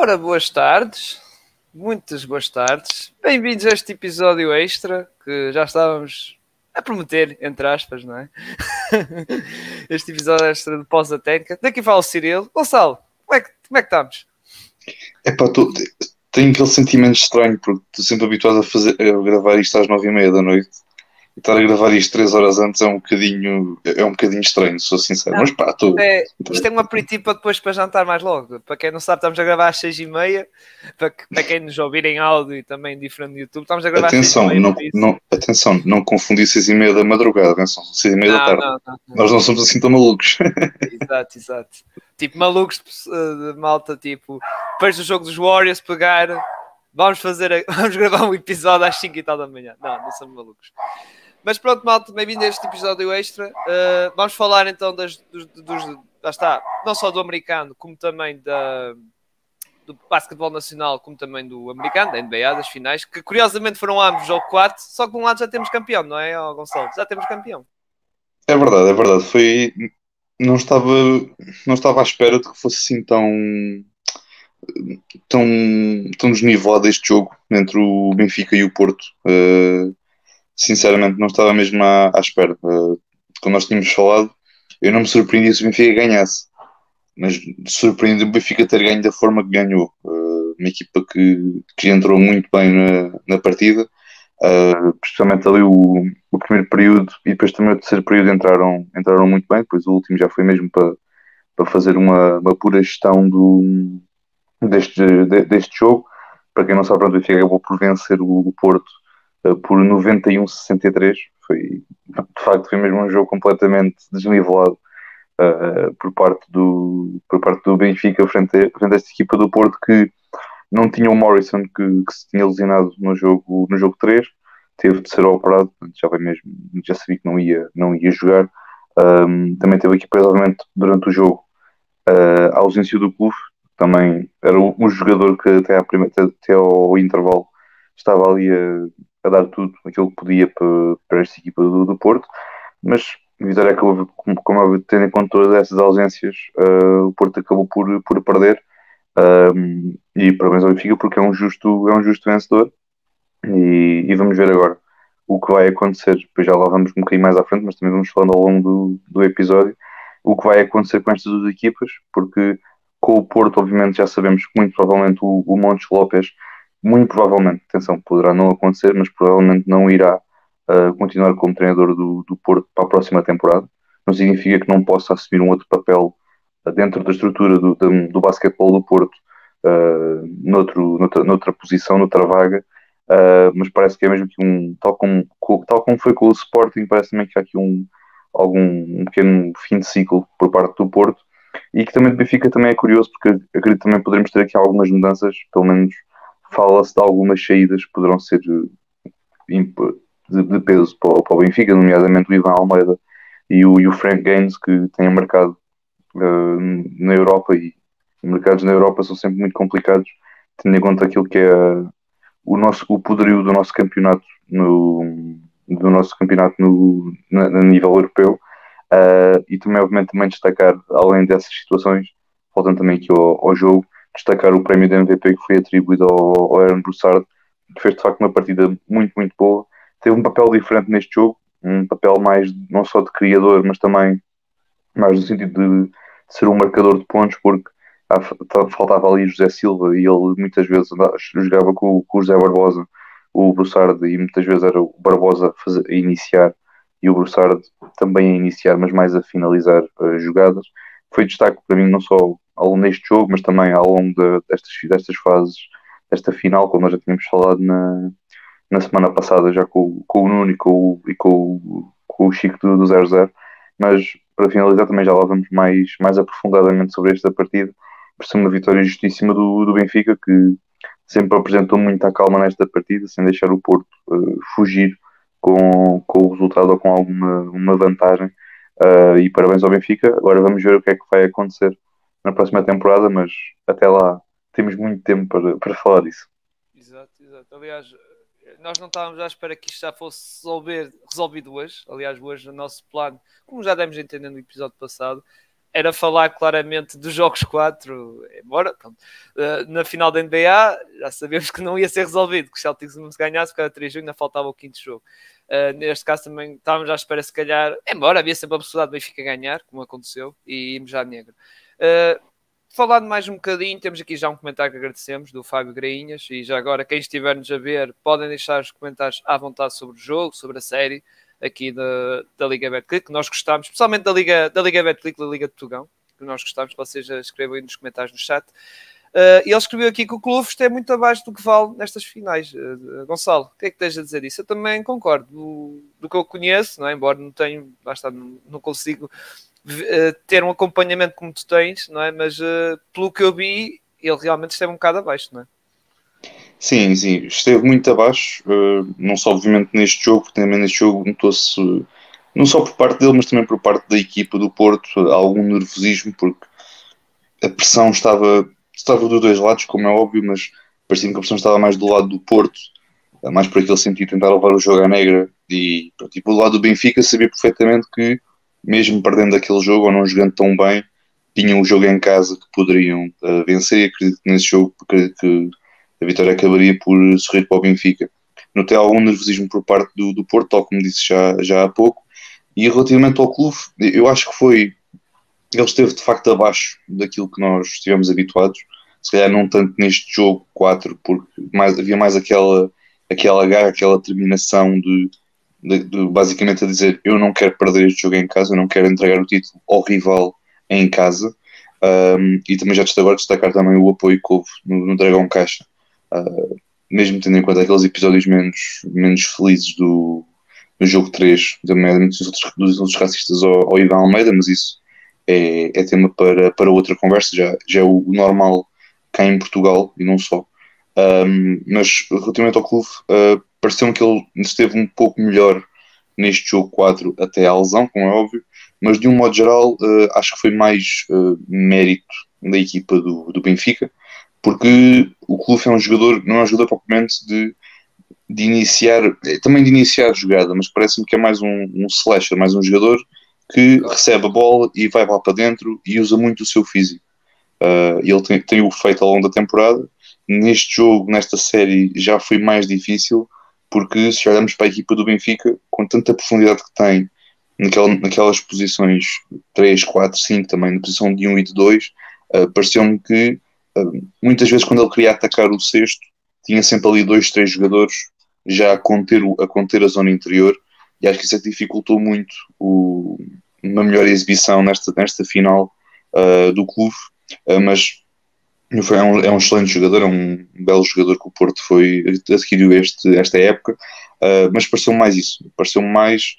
Ora, boas tardes, muitas boas tardes. Bem-vindos a este episódio extra que já estávamos a prometer, entre aspas, não é? este episódio extra de da técnica. Daqui fala o Cirilo. Gonçalo, como é que, como é que estamos? É pá, tu, tenho aquele sentimento estranho porque estou sempre habituado a, fazer, a gravar isto às nove e meia da noite estar a gravar isto 3 horas antes é um bocadinho, é um bocadinho estranho, sou sincero. Não, Mas pá, tô, é, isto é um aperitivo para depois para jantar mais logo. Para quem não sabe, estamos a gravar às 6 e meia. Para, para quem nos ouvir em áudio e também diferente do YouTube, estamos a gravar atenção, às 6 não, não, Atenção, não confundir 6 e meia da madrugada, atenção, 6 e meia não, da tarde. Não, não, Nós não somos assim tão malucos. Exato, exato. Tipo, malucos de, de malta, tipo, depois do jogo dos Warriors, pegar. Vamos fazer, vamos gravar um episódio às 5 e tal da manhã. Não, não somos malucos. Mas pronto, malta, bem-vindo a este episódio extra. Uh, vamos falar então das, dos, dos, lá está, não só do americano, como também da, do basquetebol nacional, como também do americano, da NBA, das finais, que curiosamente foram ambos ao 4, só que de um lado já temos campeão, não é, Gonçalo? Já temos campeão. É verdade, é verdade. Foi. Não estava, não estava à espera de que fosse assim tão. tão, tão desnivelado este jogo entre o Benfica e o Porto. Uh, sinceramente não estava mesmo à, à espera. Uh, quando nós tínhamos falado, eu não me surpreendi se o Benfica ganhasse, mas surpreendi o Benfica ter ganho da forma que ganhou. Uh, uma equipa que, que entrou muito bem na, na partida, uh, principalmente ali o, o primeiro período e depois também o terceiro período entraram, entraram muito bem, depois o último já foi mesmo para, para fazer uma, uma pura gestão do, deste, de, deste jogo. Para quem não sabe, o Benfica acabou por vencer o, o Porto por 91-63. Foi, de facto, foi mesmo um jogo completamente desnivelado uh, por, parte do, por parte do Benfica frente a, frente a esta equipa do Porto que não tinha o Morrison que, que se tinha lesionado no jogo, no jogo 3, teve de ser operado, já vai mesmo, já sabia que não ia, não ia jogar. Um, também teve aqui, provavelmente, durante o jogo, uh, a ausência do clube, também era um jogador que até, à primeira, até ao intervalo estava ali a, a dar tudo aquilo que podia para, para esta equipa do, do Porto, mas Vitória acabou, como, como tendo em conta todas essas ausências, uh, o Porto acabou por, por perder. Um, e parabéns ao Benfica porque é um justo, é um justo vencedor. E, e, vamos ver agora o que vai acontecer. Depois já lá vamos um bocadinho mais à frente, mas também vamos falando ao longo do, do episódio o que vai acontecer com estas duas equipas, porque com o Porto, obviamente, já sabemos que muito provavelmente o, o Montes Lopes muito provavelmente, atenção, poderá não acontecer, mas provavelmente não irá uh, continuar como treinador do, do Porto para a próxima temporada. Não significa que não possa assumir um outro papel uh, dentro da estrutura do, do, do basquetebol do Porto, uh, noutro, noutra, noutra posição, noutra vaga, mas parece que é mesmo que um, tal como, tal como foi com o Sporting, parece também que há aqui um, algum um pequeno fim de ciclo por parte do Porto e que também do Benfica também é curioso porque acredito também poderemos ter aqui algumas mudanças, pelo menos fala-se de algumas saídas que poderão ser eh, de, de peso para, para, o Benfica, nomeadamente o Ivan Almeida e o, e o Frank Gaines, que têm mercado uh, na Europa e mercados na Europa são sempre muito complicados, tendo em conta aquilo que é o, nosso, o poderio do nosso campeonato no, do nosso campeonato no, na, nível europeu. Uh, e também obviamente também destacar além dessas situações voltando também aqui ao, ao jogo destacar o prémio de MVP que foi atribuído ao, ao Aaron Broussard, que fez de facto uma partida muito, muito boa. Teve um papel diferente neste jogo, um papel mais não só de criador, mas também mais no sentido de, de ser um marcador de pontos, porque faltava ali José Silva e ele muitas vezes jogava com, com o José Barbosa, o Broussard, e muitas vezes era o Barbosa a, iniciar e o Broussard também a iniciar, mas mais a finalizar uh, jogadas. Foi destaque para mim não só ao longo deste jogo, mas também ao longo de, destas, destas fases, desta final, como nós já tínhamos falado na, na semana passada, já com, com o Nuno e com, e com, com o Chico do, do 0-0. Mas para finalizar, também já lá vamos mais, mais aprofundadamente sobre esta partida, por ser uma vitória justíssima do, do Benfica, que sempre apresentou muita calma nesta partida, sem deixar o Porto uh, fugir com, com o resultado ou com alguma uma vantagem. Uh, e parabéns ao Benfica. Agora vamos ver o que é que vai acontecer na próxima temporada, mas até lá temos muito tempo para, para falar disso. Exato, exato. Aliás, nós não estávamos à espera que isto já fosse resolver, resolvido hoje. Aliás, hoje o nosso plano, como já demos a entender no episódio passado, era falar claramente dos jogos 4, embora pronto, uh, na final da NBA já sabemos que não ia ser resolvido, que o Celtics não se ganhasse, porque era 3 de junho, ainda faltava o quinto jogo. Uh, neste caso também estávamos à espera, se calhar, embora havia sempre a possibilidade de Benfica ganhar, como aconteceu, e íamos já negro. Uh, falando mais um bocadinho, temos aqui já um comentário que agradecemos do Fábio Grainhas, e já agora, quem estiver-nos a ver, podem deixar os comentários à vontade sobre o jogo, sobre a série aqui da, da Liga Betclic, que nós gostamos, especialmente da Liga, da Liga Betclic, da Liga de Tugão, que nós gostamos, vocês escrevam aí nos comentários no chat. Uh, ele escreveu aqui que o Clube é muito abaixo do que vale nestas finais. Uh, Gonçalo, o que é que tens a dizer disso? Eu também concordo. Do, do que eu conheço, não é? embora não tenho, basta, não, não consigo ter um acompanhamento como tu tens, não é? mas pelo que eu vi, ele realmente esteve um bocado abaixo, não é? Sim, sim, esteve muito abaixo, uh, não só obviamente neste jogo, porque também neste jogo notou-se, não só por parte dele, mas também por parte da equipa do Porto, algum nervosismo, porque a pressão estava, estava dos dois lados, como é óbvio, mas parecia que a pressão estava mais do lado do Porto, eh, mais por aquele sentido, tentar levar o jogo à negra, e tipo, do lado do Benfica sabia perfeitamente que, mesmo perdendo aquele jogo ou não jogando tão bem, tinham o jogo em casa que poderiam uh, vencer, e acredito que nesse jogo, porque que a vitória acabaria por sorrir para o Benfica. Notei algum nervosismo por parte do, do Porto, tal como disse já, já há pouco. E relativamente ao clube, eu acho que foi. Ele esteve de facto abaixo daquilo que nós estivemos habituados. Se calhar não tanto neste jogo 4, porque mais, havia mais aquela, aquela garra, aquela determinação de, de, de, basicamente a dizer eu não quero perder este jogo em casa, eu não quero entregar o título ao rival em casa. Um, e também já agora destacar também o apoio que houve no, no Dragão Caixa Uh, mesmo tendo em conta aqueles episódios menos, menos felizes do, do jogo 3, dos outros, dos outros racistas ao, ao Ivan Almeida, mas isso é, é tema para, para outra conversa, já, já é o normal cá em Portugal e não só. Um, mas relativamente ao clube, uh, pareceu-me que ele esteve um pouco melhor neste jogo 4 até à lesão, como é óbvio, mas de um modo geral uh, acho que foi mais uh, mérito da equipa do, do Benfica porque o clube é um jogador, não é um jogador propriamente de, de iniciar, é também de iniciar a jogada, mas parece-me que é mais um, um slasher, mais um jogador que recebe a bola e vai lá para dentro e usa muito o seu físico. Uh, ele tem, tem o feito ao longo da temporada. Neste jogo, nesta série, já foi mais difícil, porque se olharmos para a equipa do Benfica, com tanta profundidade que tem naquela, naquelas posições 3, 4, 5, também na posição de 1 e de 2, uh, pareceu-me que muitas vezes quando ele queria atacar o sexto, tinha sempre ali dois, três jogadores já a conter, a conter a zona interior, e acho que isso é que dificultou muito o, uma melhor exibição nesta, nesta final uh, do clube, uh, mas é um, é um excelente jogador, é um belo jogador que o Porto foi, adquiriu este, esta época, uh, mas pareceu mais isso, pareceu mais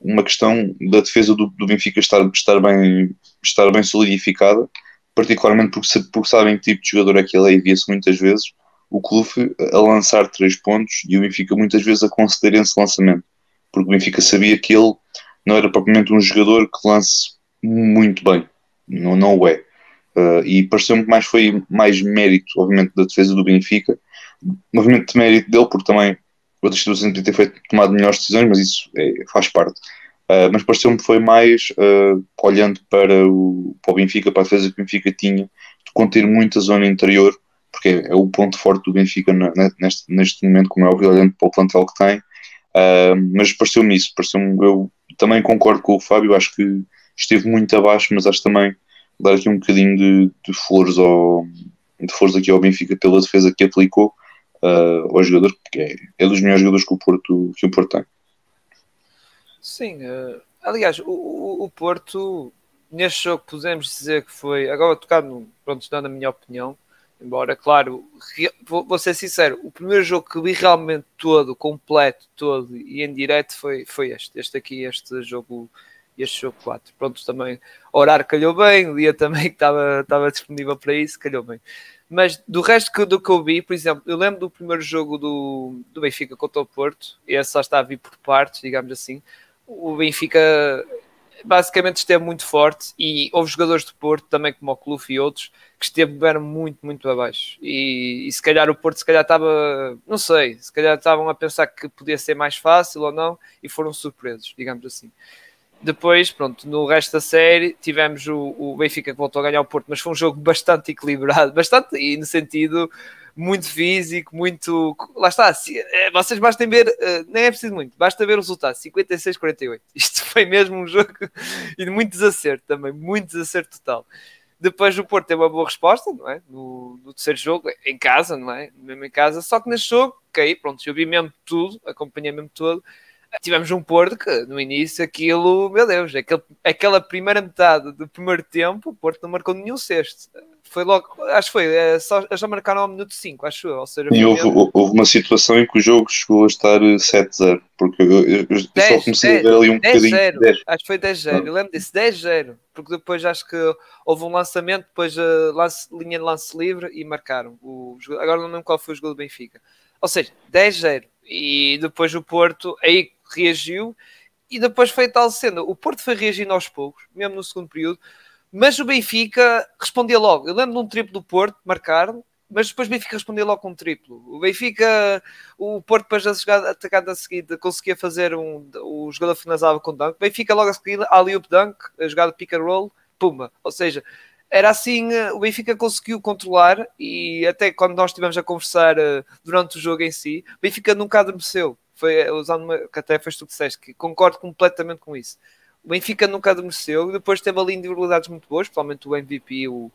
uma questão da defesa do, do Benfica estar, estar, bem, estar bem solidificada, particularmente porque, porque sabem que tipo de jogador é que ele é e via-se muitas vezes o clube a lançar três pontos e o Benfica muitas vezes a conceder esse lançamento, porque o Benfica sabia que ele não era propriamente um jogador que lance muito bem, não, não o é. Uh, e pareceu-me que mais foi mais mérito, obviamente, da defesa do Benfica, movimento de mérito dele, porque também outras situações podia ter feito, tomado melhores decisões, mas isso é, faz parte. Uh, mas pareceu-me que foi mais uh, olhando para o, para o Benfica, para a defesa que o Benfica tinha, de conter muita zona interior, porque é, é o ponto forte do Benfica na, neste, neste momento, como é óbvio, olhando para o plantel que tem. Mas pareceu-me isso, pareceu-me, eu também concordo com o Fábio, acho que esteve muito abaixo, mas acho também dar aqui um bocadinho de, de flores ao, de flores aqui ao Benfica pela defesa que aplicou ao jogador, porque é, é dos melhores jogadores que o Porto, que o Porto tem. Sim, uh, aliás, o, o, Porto, neste jogo, podemos dizer que foi, agora tocado, pronto, dando a minha opinião, embora, claro, vou, vou, ser sincero, o primeiro jogo que vi realmente todo, completo, todo e em direto foi, foi este, este aqui, este jogo, este jogo 4. Pronto, também, o horário calhou bem, o dia também que estava, estava disponível para isso, calhou bem. Mas do resto que, do que eu vi, por exemplo, eu lembro do primeiro jogo do, do Benfica contra o Porto, esse só está a vir por partes, digamos assim o Benfica basicamente esteve muito forte e houve jogadores de Porto, também como o Clube e outros, que estiveram muito, muito abaixo. E, e, se calhar o Porto se calhar estava, não sei, se calhar estavam a pensar que podia ser mais fácil ou não e foram surpresos, digamos assim. Depois, pronto, no resto da série tivemos o, o Benfica que voltou a ganhar o Porto, mas foi um jogo bastante equilibrado, bastante, e no sentido muito físico, muito. Lá está, eh, vocês bastem ver, eh, nem é preciso muito, basta ver o resultado: 56-48. Isto foi mesmo um jogo e de muito desacerto também, muito desacerto total. Depois o Porto teve uma boa resposta, não é? No, no, terceiro jogo, em casa, não é? Mesmo em casa, só que neste jogo, ok, pronto, eu vi mesmo tudo, acompanhei mesmo tudo. Tivemos um Porto que no início aquilo, meu Deus, aquele, aquela primeira metade do primeiro tempo, o Porto não marcou nenhum sexto foi logo, acho que foi, é, só, já marcaram ao minuto 5, acho eu. Ou seja, e houve, houve, uma situação em que o jogo chegou a estar 7-0, porque eu, eu, eu 10, só comecei 10, a ver ali um 10, bocadinho. 10. Acho que foi 10-0, ah. eu lembro disso, 10-0, porque depois acho que houve um lançamento, depois uh, lance, linha de lance livre e marcaram. O, agora não lembro qual foi o jogo do Benfica. Ou seja, 10-0. E depois o Porto aí reagiu e depois foi tal sendo. O Porto foi reagindo aos poucos, mesmo no segundo período mas o Benfica respondia logo. Eu lembro de um triplo do Porto marcar, mas depois o Benfica respondia logo com um triplo. O Benfica, o Porto depois da jogada atacada a seguir conseguia fazer um, o jogador finalizava com dunk. O Benfica logo a seguir, ali o dunk, a jogada pick and roll, pumba. Ou seja, era assim, eh, o Benfica conseguiu controlar e até quando nós estivemos a conversar eh, durante o jogo em si, o Benfica nunca adormeceu. Foi eh, usando uma, que até foi tu que disseste, que concordo completamente com isso. O Benfica nunca adormeceu, depois teve ali individualidades muito boas, principalmente o MVP, o,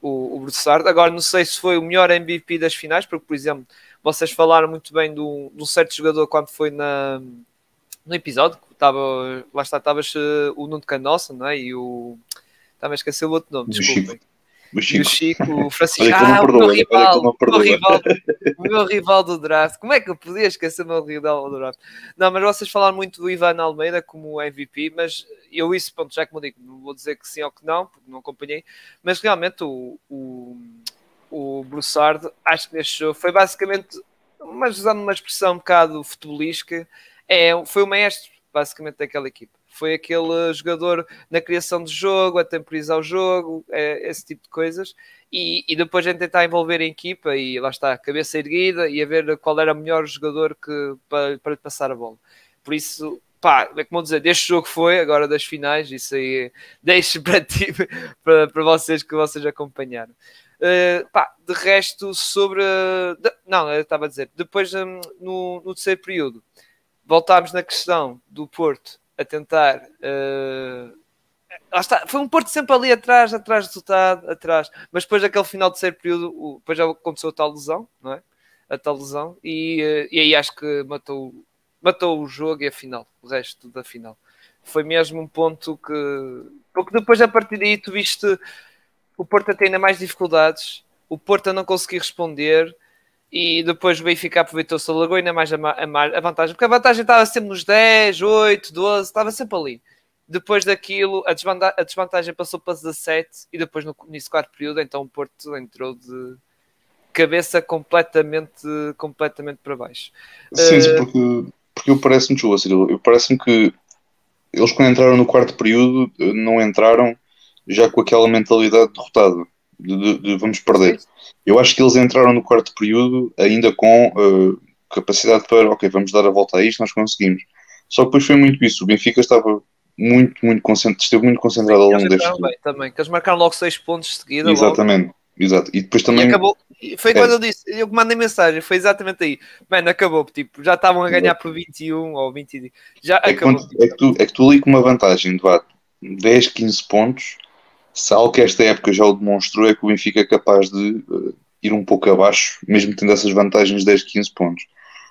o, o Broussard. Agora não sei se foi o melhor MVP das finais, porque, por exemplo, vocês falaram muito bem de um certo jogador quando foi na, no episódio, estava, lá está, estava o Nuno Canossa, não é? E o. Estava a esquecer o outro nome, desculpem. O Chico. E o Chico, o Francisco. ah, o meu rival, o rival, o meu rival do draft. Como é que eu podia esquecer o meu rival do draft? Não, mas vocês falaram muito do Ivan Almeida como MVP, mas eu isso, pronto, já como digo, não vou dizer que sim ou que não, porque não acompanhei, mas realmente o, o, o Broussard, acho que neste jogo foi basicamente, mas usando uma expressão um bocado futebolística, é, foi o maestro, basicamente, daquela equipa foi aquele jogador na criação de jogo, a temporizar o jogo, é, esse tipo de coisas. E, e, depois a tentar envolver a equipa e lá está, cabeça erguida e a ver qual era o melhor jogador que, para, para passar a bola. Por isso, pá, é como dizer, deste jogo foi, agora das finais, isso aí deixo para ti, para, para vocês que vocês acompanharam. Uh, pá, de resto, sobre. De, não, eu estava a dizer, depois um, no, no terceiro período, voltámos na questão do Porto a tentar. Uh, lá está, foi um Porto sempre ali atrás, atrás do resultado, atrás. Mas depois daquele final de terceiro período, o, depois já aconteceu a tal lesão, não é? A tal lesão, e, uh, e aí acho que matou, matou o jogo e a final, o resto da final. Foi mesmo um ponto que. Porque depois a partir daí tu viste o Porto a ter ainda mais dificuldades, o Porto a não conseguir responder e depois o Benfica aproveitou-se, alargou ainda mais a, a, a, vantagem, porque a vantagem estava sempre nos 10, 8, 12, estava sempre ali. Depois daquilo, a desvantagem, a desvantagem passou para 17 e depois no, nesse quarto período, então o Porto entrou de cabeça completamente, completamente para baixo. Sim, uh, porque, porque eu parece-me, eu parece-me que eles quando entraram no quarto período não entraram já com aquela mentalidade derrotada de, de, de vamos perder. Eu acho que eles entraram no quarto período ainda com uh, capacidade para, ok, vamos dar a volta a isto, nós conseguimos. Só que depois foi muito isso. O Benfica estava muito, muito concentrado, esteve muito concentrado ao longo deste também, também, que eles marcaram logo 6 pontos de seguida. Exatamente, logo. exato. E depois também. E acabou, foi é. quando eu disse, eu mandei mensagem, foi exatamente aí. Mano, acabou, tipo, já estavam a ganhar por 21 ou 20. Já é acabou. Quando, é, que tu, é que tu ali com uma vantagem de 10, 15 pontos se algo que esta época já o demonstrou é que o Benfica é capaz de uh, ir um pouco abaixo, mesmo tendo essas vantagens de 10, 15 pontos.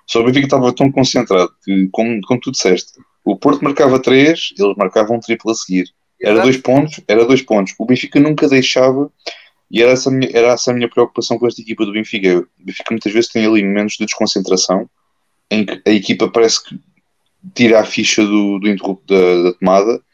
Só o Benfica estava tão concentrado que, como, como tu disseste, o Porto marcava 3, eles marcavam um triplo a seguir. Era dois pontos, era dois pontos. O Benfica nunca deixava, e era essa, a minha, era essa a minha preocupação com esta equipa do Benfica. O Benfica muitas vezes tem ali momentos de desconcentração em que a equipa parece que tira a ficha do, do interrupto da, da tomada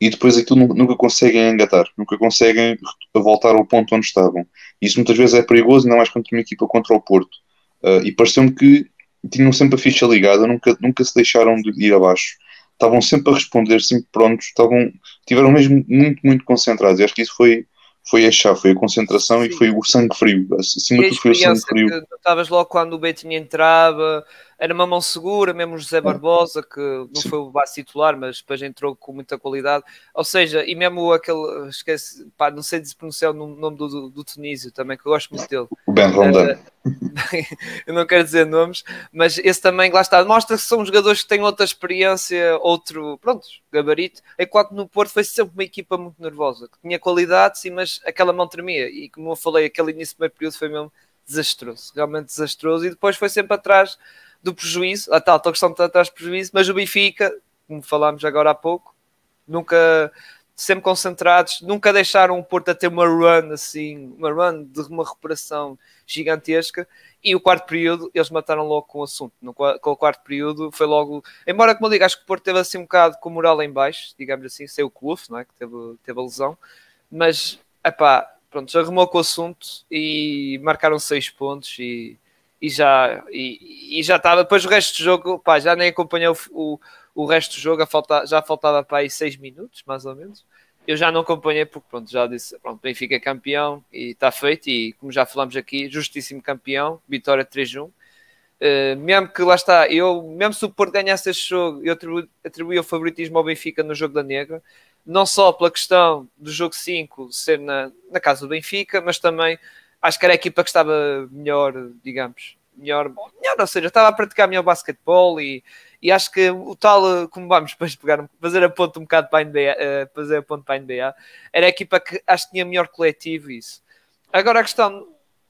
e depois aquilo nunca conseguem engatar, nunca conseguem voltar ao ponto onde estavam. Isso muitas vezes é perigoso, ainda mais contra uma equipa contra o Porto. Uh, e pareceu-me que tinham sempre a ficha ligada, nunca, nunca se deixaram de ir abaixo. Estavam sempre a responder, sempre prontos, estavam, tiveram mesmo muito, muito concentrados. E acho que isso foi, foi a chave, foi a concentração Sim. e foi o sangue frio. Acima de tudo foi o sangue frio. nostavas logo quando o Betinho entrava, era uma mão segura, mesmo o José Barbosa, que não foi o base titular, mas depois entrou com muita qualidade. Ou seja, e mesmo aquele, esquece, pá, não sei se pronunciar o nome do, do, do Tunísio também, que eu gosto muito dele. O Ben Rondon. eu não quero dizer nomes, mas esse também, lá está, mostra que são jogadores que têm outra experiência, outro, pronto, gabarito, enquanto no Porto foi sempre uma equipa muito nervosa, que tinha qualidade, sim, mas aquela mão tremia, e como eu falei, aquele início do meio período foi mesmo desastroso, realmente desastroso, e depois foi sempre atrás do prejuízo, a tal, tal questão de atrás prejuízo, mas o Benfica, como falámos agora há pouco, nunca sempre concentrados, nunca deixaram o Porto a ter uma run assim, uma run de uma recuperação gigantesca. E o quarto período, eles mataram logo com o assunto. No, com o quarto período foi logo. Embora, como eu digo, acho que o Porto teve assim um bocado com moral em baixo, digamos assim, sem o Cluf, não é? Que teve, teve a lesão. Mas, epá, pronto, já arrumou com o assunto e marcaram seis pontos e, e já e, e já estava. Depois o resto do jogo, pá, já nem acompanhou o, o resto do jogo, falta, já faltava para aí seis minutos, mais ou menos. Eu já não acompanhei porque, pronto, já disse, pronto, Benfica é campeão e está feito. E como já falamos aqui, justíssimo campeão, vitória 3-1. Uh, mesmo que lá está, eu, mesmo se o Porto ganhasse este jogo, eu atribuí, atribuí o favoritismo ao Benfica no jogo da Negra, não só pela questão do jogo 5 ser na, na casa do Benfica, mas também acho que era a equipa que estava melhor, digamos, melhor, melhor ou seja, estava a praticar melhor basquetebol e, e acho que o tal, como vamos depois pegar, fazer a ponto um bocado para a NBA, uh, fazer a ponto para a NBA, era a equipa que acho que tinha melhor coletivo isso. Agora a questão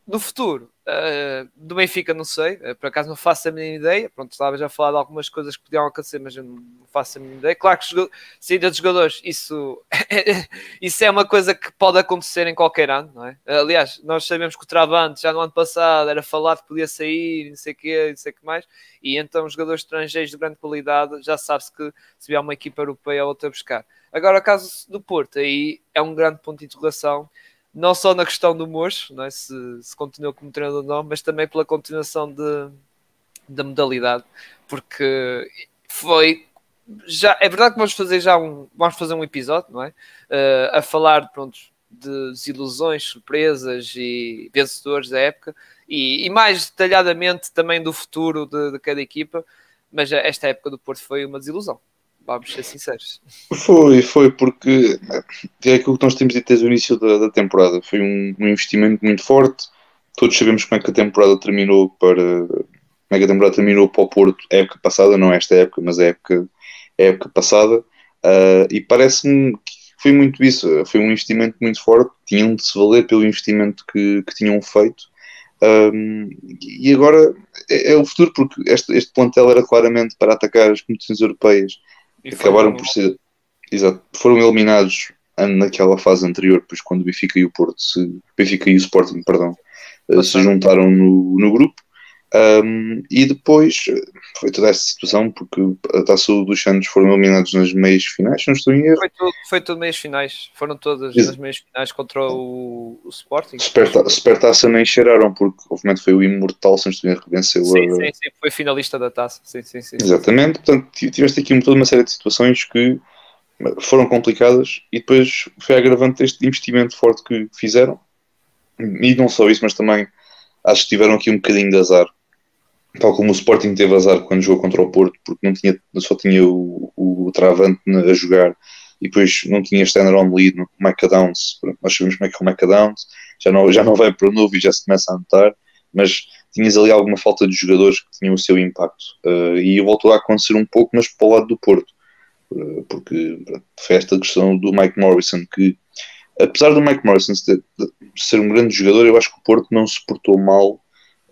do futuro uh, do Benfica, não sei, uh, por acaso não faço a mínima ideia. Pronto, estava já a falar de algumas coisas que podiam acontecer, mas eu não faço a mínima ideia. Claro que saída de jogadores, isso, isso é uma coisa que pode acontecer em qualquer ano, não é? Aliás, nós sabemos que o Travante já no ano passado era falado que podia sair, não sei o quê, não sei o que mais, e então jogadores estrangeiros de grande qualidade já sabe-se que se vier uma equipa europeia ou outra buscar. Agora, o caso do Porto, aí é um grande ponto de interrogação não só na questão do Mocho, é? se, se como treinador ou não, mas também pela continuação de, da modalidade, porque foi já é verdade que vamos fazer já um vamos fazer um episódio, não é? Uh, a falar pronto, de desilusões, surpresas e vencedores da época e, e mais detalhadamente também do futuro de, de cada equipa, mas esta época do Porto foi uma desilusão vamos ser sinceros. Foi, foi, porque é aquilo que nós temos dito desde o início da, da temporada. Foi um, um, investimento muito forte. Todos sabemos como é que a temporada terminou para. Como é que a temporada terminou para o Porto, época passada, não esta época, mas a época, época passada. Uh, e parece-me que foi muito isso. Foi um investimento muito forte. Tinham de se valer pelo investimento que, que tinham feito. Um, e agora é, é, o futuro, porque este, este plantel era claramente para atacar as competições europeias e acabaram por ser exato, foram eliminados naquela fase anterior, pois quando o Benfica e o Porto se, Benfica e o Sporting, perdão, uh, se juntaram no, no grupo um, e depois foi toda esta situação porque a Taça dos Santos foram eliminados nas meias finais, não estou em erro. Foi tudo, foi tudo meias finais, foram todas Exato. nas meias finais contra o, o Sporting. Supertaça nem cheiraram, porque obviamente foi o Imortal, se não estou em erro, que venceu sim, a... sim, sim, foi finalista da taça. Sim, sim, sim. Exatamente, portanto tiveste aqui toda uma série de situações que foram complicadas e depois foi agravante este investimento forte que fizeram. E não só isso, mas também acho que tiveram aqui um bocadinho de azar tal como o Sporting teve azar quando jogou contra o Porto, porque não tinha, só tinha o, o, Travante a jogar e depois não tinha Standard on lead no Micah Downs. Nós sabemos como é que é o Micah Downs, já não, já não vai para o novo e já se começa a notar, mas tinhas ali alguma falta de jogadores que tinham o seu impacto. Uh, e voltou a acontecer um pouco, mas para o lado do Porto, uh, porque foi esta questão do Mike Morrison que. Apesar do Mike Morrison ser um grande jogador, eu acho que o Porto não se portou mal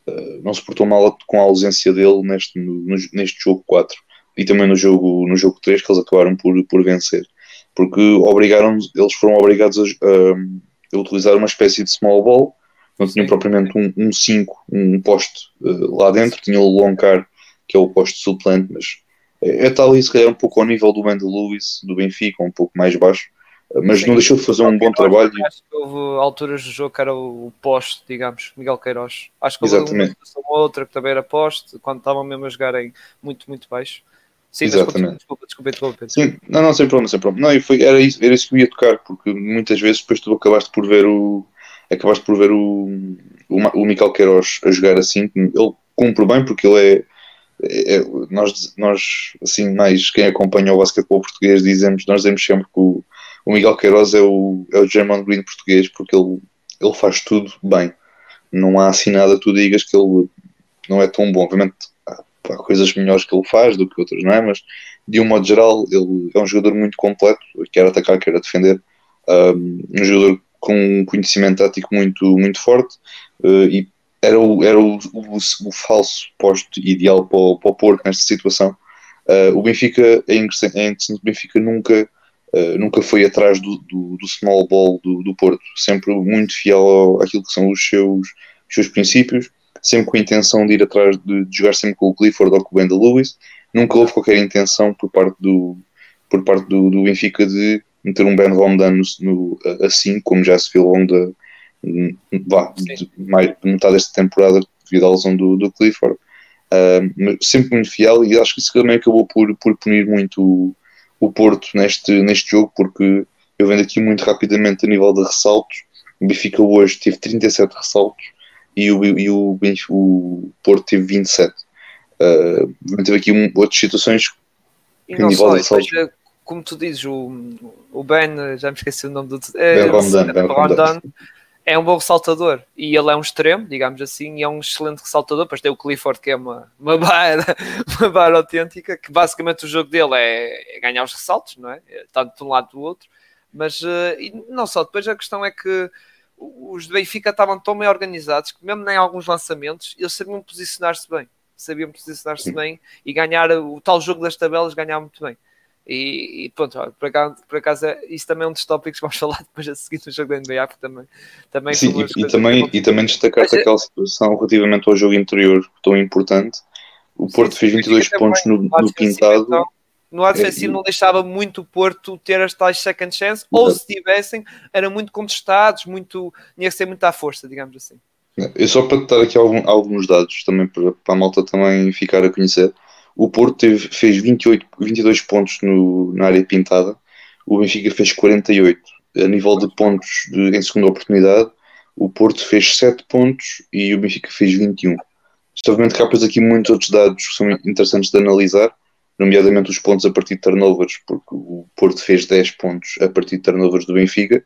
Uh, não se portou mal com a ausência dele neste, no, neste jogo 4 e também no jogo, no jogo 3 que eles acabaram por, por vencer. Porque obrigaram eles foram obrigados a, a, a utilizar uma espécie de small ball. Não tinham propriamente um 5 um, um poste uh, lá dentro, tinham o Loncar que é o poste suplente, mas é, é tal isso que é um pouco ao nível do Wendell Lewis do Benfica, um pouco mais baixo mas Sim, não deixou de fazer um bom trabalho. Acho que houve alturas do jogo que era o poste, digamos, Miguel Queiroz. Acho que houve Exatamente. uma outra que também era poste, quando estavam mesmo a jogarem muito, muito baixo. Sim, Exatamente. Desculpa, desculpa, desculpa, Sim, não, não, sem problema, sem problema. Não, e foi, era, isso, era isso que eu ia tocar, porque muitas vezes depois tu acabaste por ver o. Acabaste por ver o, o, o Miquel Queiroz a jogar assim, ele cumpre bem porque ele é, é, é, nós, nós, assim, mais quem acompanha o basquetebol português, dizemos, nós dizemos sempre que o, o Miguel Queiroz é o, é o German Green português porque ele, ele faz tudo bem. Não há assim nada tu digas que ele não é tão bom. Obviamente há, há coisas melhores que ele faz do que outras, não é? Mas de um modo geral, ele é um jogador muito completo, quer atacar, quer defender. Um, um jogador com um conhecimento tático muito, muito forte uh, e era o, era o, o, o falso posto ideal para o, para o Porto nesta situação. Uh, o Benfica é interessante, é interessante, o Benfica nunca, uh, nunca foi atrás do, do, do small ball do, do, Porto, sempre muito fiel ao, àquilo que são os seus, os seus princípios, sempre com a intenção de ir atrás de, de jogar sempre com o Clifford ou com o Wendell Lewis. Nunca houve qualquer intenção por parte do, por parte do, do Benfica de meter um Ben Romdan no, no, assim, como já se viu ao longo da vá, de, mais, de metade desta temporada devido à lesão do, do Clifford. Uh, sempre muito fiel e acho que isso também acabou por, por punir muito o, Porto neste, neste jogo, porque eu vendo aqui muito rapidamente a nível de ressaltos. O Benfica hoje teve 37 ressaltos e o, e o, o Porto teve 27. Uh, teve aqui um, outras situações e não nível só, de ressaltos. Depois, como tu dizes, o, o Ben, já me esqueci o nome do. É, ben Romdan, ben Romdan é um bom ressaltador e ele é um extremo, digamos assim, e é um excelente ressaltador. Depois tem o Clifford, que é uma, uma barra, uma barra autêntica, que basicamente o jogo dele é, é ganhar os ressaltos, não é? Tanto de um lado do outro, mas uh, não só. Depois a questão é que os de Benfica estavam tão bem organizados que, mesmo em alguns lançamentos, eles sabiam posicionar-se bem, sabiam posicionar-se bem e ganhar o tal jogo das tabelas, ganhar muito bem. E, e pronto, por acaso, por acaso é, isso também é um dos tópicos que vamos falar depois a seguir no jogo da NBA, porque também, também Sim, e, e também, e também destacar Mas, aquela situação relativamente ao jogo interior tão importante. O Porto sim, fez 22 pontos no, no pintado. Então, no lado é, defensivo é, não deixava muito o Porto ter as tais second chance, ou se tivessem, eram muito contestados, muito, tinha que ser muito à força, digamos assim. Eu só para dar aqui algum, alguns dados também para, para a malta também ficar a conhecer. O Porto teve, fez 28, 22 pontos no, na área pintada, o Benfica fez 48. A nível de pontos de, em segunda oportunidade, o Porto fez 7 pontos e o Benfica fez 21. Isto obviamente capas aqui muitos outros dados que são interessantes de analisar, nomeadamente os pontos a partir de turnovers, porque o Porto fez 10 pontos a partir de turnovers do Benfica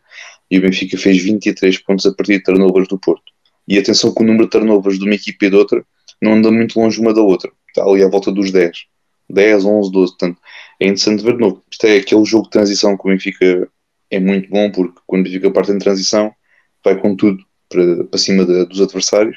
e o Benfica fez 23 pontos a partir de turnovers do Porto. E atenção que o número de turnovers de uma equipe e de outra não anda muito longe uma da outra está ali à volta dos 10. 10, 11, 12. Portanto, é interessante ver de novo. Isto é aquele jogo de transição que o Benfica é muito bom, porque quando o Benfica parte em transição, vai com tudo para, para cima dos adversários.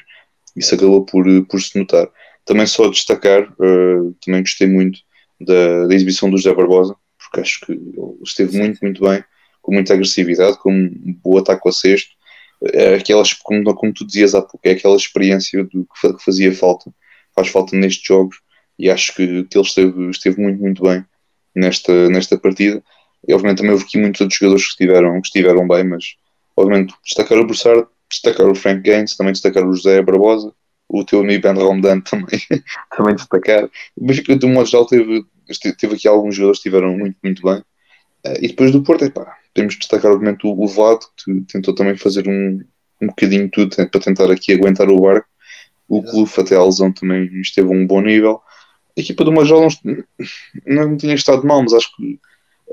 Isso acabou por, por se notar. Também só destacar, uh, também gostei muito da, da, exibição do José Barbosa, porque acho que ele esteve muito, muito bem, com muita agressividade, com um bom ataque ao sexto. É aquelas, como, como tu dizias há pouco, é aquela experiência do que fazia falta faz falta nestes jogos e acho que, que ele esteve, esteve muito, muito bem nesta, nesta partida. E obviamente também houve aqui muitos outros jogadores que estiveram, que estiveram bem, mas obviamente destacar o Broussard, destacar o Frank Gaines, também destacar o José Barbosa, o teu amigo Ben Romdan também, também destacar. Mas de um modo geral teve, teve aqui alguns jogadores que estiveram muito, muito bem. Uh, e depois do Porto, epá, temos de destacar obviamente o, o Vlad, que tentou também fazer um, um bocadinho tudo para tentar aqui aguentar o barco o clube até a lesão também esteve a um bom nível. A equipa do Major não, não tinha estado mal, mas acho que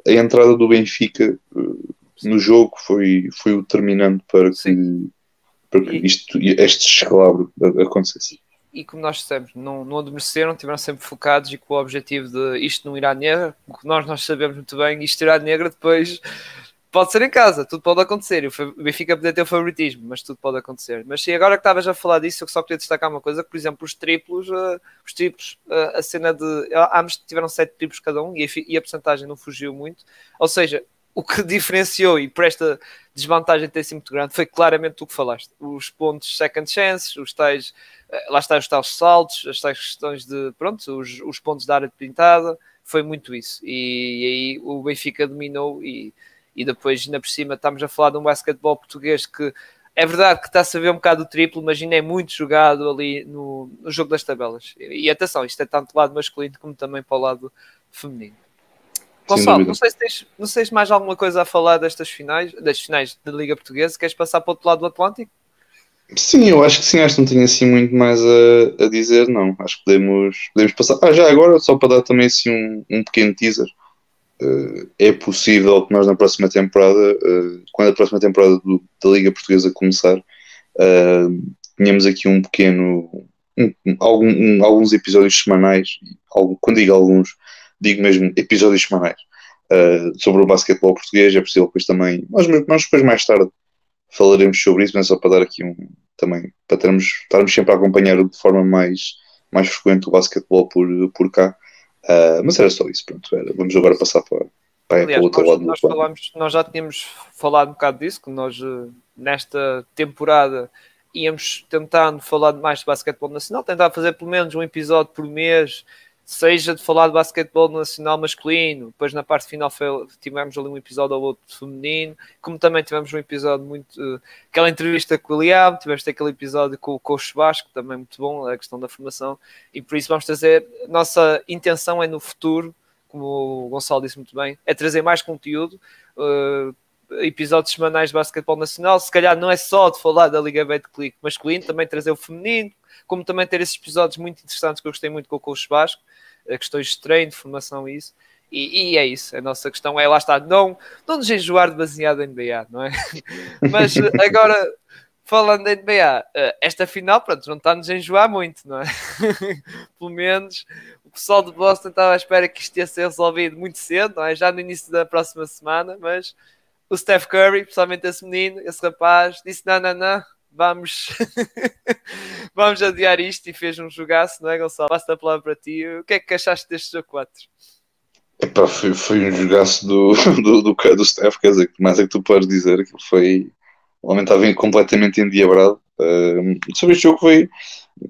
a entrada do Benfica uh, no jogo foi, foi o determinante para que, para que isto, este descalabro acontecesse. E como nós dissemos, não, não adormeceram, estiveram sempre focados e com o objetivo de isto não irá negra, o que nós, nós sabemos muito bem, isto irá negra depois pode ser em casa, tudo pode acontecer. O Benfica poder ter o favoritismo, mas tudo pode acontecer. Mas sim, agora que estavas a falar disso, eu só queria destacar uma coisa: por exemplo, os triplos, uh, os triplos, uh, a cena de. Ambos tiveram sete triplos cada um e a, e a porcentagem não fugiu muito. Ou seja, o que diferenciou e por esta desvantagem ter sido muito grande foi claramente o que falaste. Os pontos second chances, os tais, uh, lá está os tais saltos, as tais questões de, pronto, os, os pontos da área de pintada, foi muito isso. E, e aí o Benfica dominou e e depois, ainda por cima, estamos a falar de um basquetebol português que é verdade que está a saber um bocado o triplo, mas ainda é muito jogado ali no, no jogo das tabelas. E, e, atenção, isto é tanto do lado masculino como também para o lado feminino. Gonçalo, não sei, se tens, não sei se mais alguma coisa a falar destas finais, das finais da Liga Portuguesa. Queres passar para o outro lado do Atlântico? Sim, eu acho que sim, acho que não tenho assim muito mais a, a dizer, não. Acho que podemos, podemos passar. Ah, já agora, só para dar também assim um, um pequeno teaser. Uh, é possível que nós na próxima temporada, uh, quando a próxima temporada do, da Liga Portuguesa começar, uh, tenhamos aqui um pequeno. Um, algum, alguns episódios semanais, algum, quando digo alguns, digo mesmo episódios semanais, sobre o basquetebol português. É possível depois também. Nós, nós depois mais tarde falaremos sobre isso, mas só para dar aqui um também, para termos, estarmos sempre a acompanhar de forma mais, mais frequente o basquetebol por, por cá. Uh, mas era só isso, pronto. Era. Vamos agora passar para, para, Aliás, para o outro nós, lado nós, falamos, nós já tínhamos falado um bocado disso, que nós eh, nesta temporada íamos tentando falar mais de basquetebol nacional, tentar fazer pelo menos um episódio por mês seja de falar de basquetebol nacional masculino, depois na parte final foi, tivemos ali um episódio ou outro feminino, como também tivemos um episódio muito. Uh, aquela entrevista com o Liam, tivemos aquele episódio com o Coach Vasco, também muito bom, a questão da formação, e por isso vamos trazer. Nossa intenção é no futuro, como o Gonçalo disse muito bem, é trazer mais conteúdo. Uh, episódios semanais de basquetebol nacional, se calhar não é só de falar da Liga B de Clique masculino, também trazer o feminino, como também ter esses episódios muito interessantes que eu gostei muito com o Coach Vasco, eh, questões de treino, de formação e isso. E, e, é isso, a nossa questão é lá está, não, não nos enjoar demasiado em NBA, não é? Mas eh, agora, falando em NBA, eh, esta final, pronto, não está-nos a enjoar muito, não é? Pelo menos o pessoal de Boston estava à espera que isto ia ser resolvido muito cedo, não é? Já no início da próxima semana, mas o Steph Curry, principalmente esse menino, esse rapaz, disse: não, não, não, vamos, vamos adiar isto e fez um jogaço, não é, Gonçalo? Basta a palavra para ti. O que é que achaste deste jogo 4? Epá, foi, foi um jogaço do, do, do, do Steph, quer dizer, mais é que tu podes dizer, que foi. Estava completamente endiabrado. Uh, sobre este jogo foi.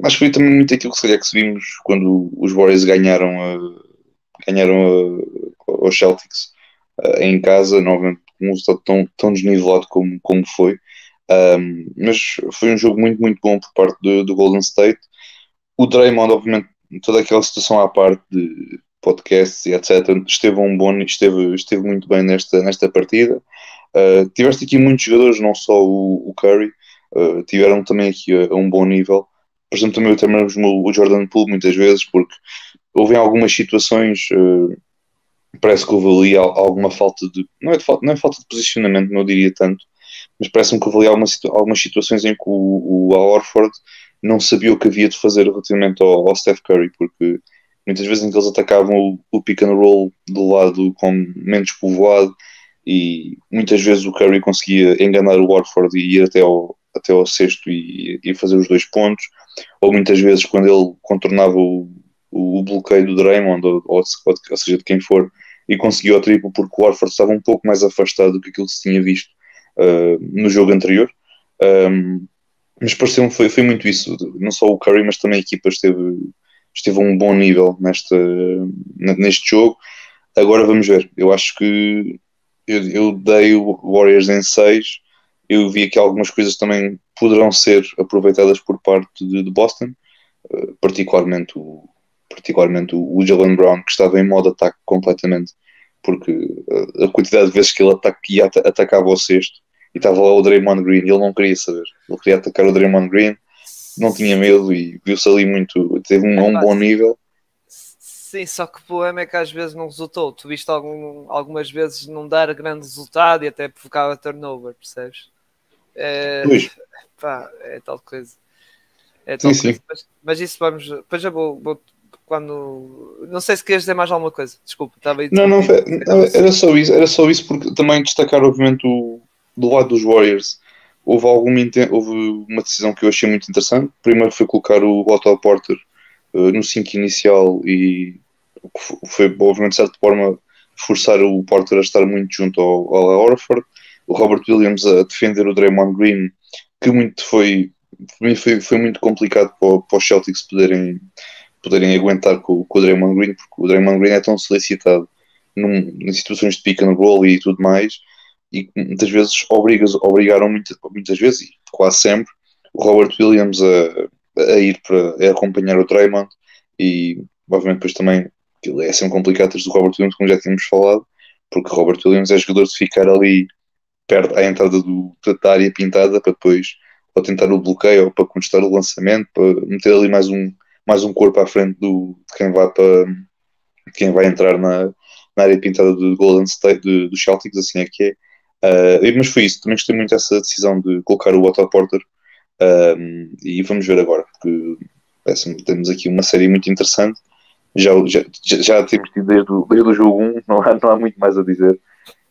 Acho que foi também muito aquilo que se calhar que vimos quando os Warriors ganharam, uh, ganharam uh, aos Celtics uh, em casa, novamente com um resultado tão, tão desnivelado como, como foi. Um, mas foi um jogo muito, muito bom por parte do, do, Golden State. O Draymond, obviamente, toda aquela situação à parte de podcasts e etc., esteve um bom, esteve, esteve muito bem nesta, nesta partida. Uh, tiveste aqui muitos jogadores, não só o, o Curry, uh, tiveram também aqui a, a, um bom nível. Por exemplo, também temos o Jordan Poole muitas vezes, porque houve algumas situações, uh, parece que houve ali alguma falta de. Não é, de, não é falta de posicionamento, não diria tanto, mas parece-me que houve ali algumas, algumas situações em que o, o Orford não sabia o que havia de fazer relativamente ao, ao Steph Curry, porque muitas vezes em que eles atacavam o, o pick and roll do lado com menos povoado e muitas vezes o Curry conseguia enganar o Orford e ir até ao, até ao sexto e, e fazer os dois pontos, ou muitas vezes quando ele contornava o, o, bloqueio do Draymond, ou, ou, ou, seja, de quem for, e conseguiu o triplo porque o Orford estava um pouco mais afastado do que aquilo que se tinha visto uh, no jogo anterior. Um, mas pareceu foi, foi muito isso. Não só o Curry, mas também a equipa esteve, esteve a um bom nível nesta, neste jogo. Agora vamos ver. Eu acho que eu, eu dei o Warriors em 6. Eu vi que algumas coisas também poderão ser aproveitadas por parte de, de Boston, uh, particularmente o, particularmente o, Jalen Brown, que estava em modo ataque completamente porque a quantidade de vezes que ele ia atacava o sexto e estava lá o Draymond Green e ele não queria saber. Ele queria atacar o Draymond Green, não tinha medo e viu-se ali muito, teve um, um bom nível. Sim, só que o problema é que às vezes não resultou. Tu viste algum, algumas vezes não dar grande resultado e até provocava turnover, percebes? É, pois. Pá, é tal coisa. É tal sim, coisa. Sim. Mas, mas, isso vamos. Depois já vou, vou quando. Não sei se queres dizer mais alguma coisa, desculpa, estava aí. Não, não, era só isso, era só isso, porque também destacar, obviamente, o, do lado dos Warriors, houve, alguma, houve uma decisão que eu achei muito interessante. Primeiro foi colocar o Otto Porter uh, no 5 inicial e foi, obviamente, de certa forma, forçar o Porter a estar muito junto ao, ao Orford. O Robert Williams a defender o Draymond Green, que muito foi, foi, foi muito complicado para, para os Celtics poderem poderem aguentar com, com o Draymond Green, porque o Draymond Green é tão solicitado num, em situações de pick and roll e tudo mais, e muitas vezes obrigas, obrigaram muitas, muitas vezes, e quase sempre, o Robert Williams a, a ir para a acompanhar o Draymond, e obviamente depois também é sempre complicado ter o Robert Williams, como já tínhamos falado, porque o Robert Williams é jogador de ficar ali perto à entrada do, da área pintada para depois para tentar o bloqueio ou para contestar o lançamento, para meter ali mais um, mais um corpo à frente do, de quem vai para quem vai entrar na, na área pintada do Golden State, do, do Celtics, assim é que é. Uh, mas foi isso, também gostei muito dessa decisão de colocar o Otto Porter uh, e vamos ver agora, porque parece temos aqui uma série muito interessante. Já, já, já temos tido desde o, desde o jogo 1, não há, não há muito mais a dizer,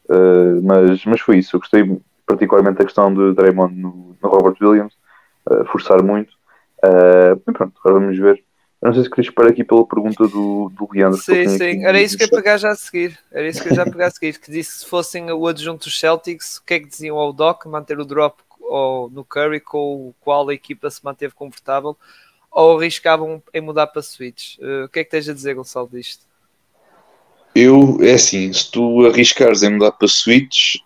uh, mas, mas foi isso. Eu gostei particularmente da questão de Draymond no, no Robert Williams, forçar muito. e pronto, agora vamos ver não sei se querias esperar aqui pela pergunta do, do Leandro. Sim, sim, era isso que eu ia pegar já a seguir. Era isso que eu já ia pegar a seguir. Que disse que se fossem o adjunto dos Celtics, o que é que diziam ao Doc? Manter o drop ou no Curry com o qual a equipa se manteve confortável ou arriscavam em mudar para switch? Uh, o que é que tens a dizer, Gonçalo, disto? Eu, é assim, se tu arriscares em mudar para switch,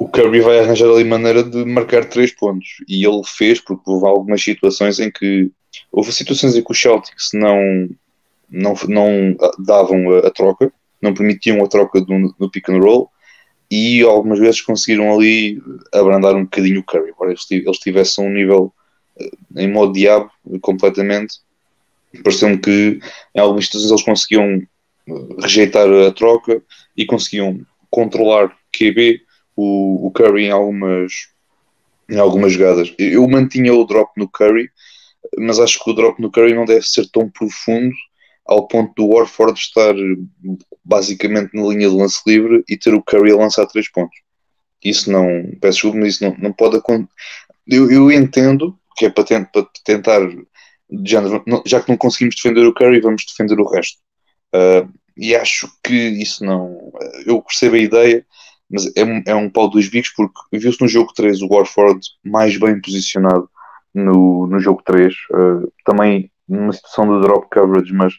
o Curry vai arranjar ali maneira de marcar 3 pontos. E ele fez, porque houve algumas situações em que houve situações em que os Celtics não, não, não davam a, a troca, não permitiam a troca do, do, pick and roll e algumas vezes conseguiram ali abrandar um bocadinho o Curry, embora eles, eles tivessem um nível eh, em modo diabo completamente. Pareceu-me que em algumas situações eles conseguiam eh, rejeitar a troca e conseguiam controlar QB o, o Curry em algumas, em algumas jogadas. Eu mantinha o drop no Curry mas acho que o drop no Curry não deve ser tão profundo ao ponto do Warford estar basicamente na linha de lance livre e ter o Curry a lançar três pontos. Isso não, peço desculpa, mas isso não, não pode acontecer. Eu, eu, entendo que é para, para tentar, já, já, que não conseguimos defender o Curry, vamos defender o resto. Uh, e acho que isso não. Eu percebo a ideia, mas é um, é um pau dos bicos, porque viu-se no jogo 3 o Warford mais bem posicionado no, no jogo 3, uh, eh, também numa situação de drop coverage, mas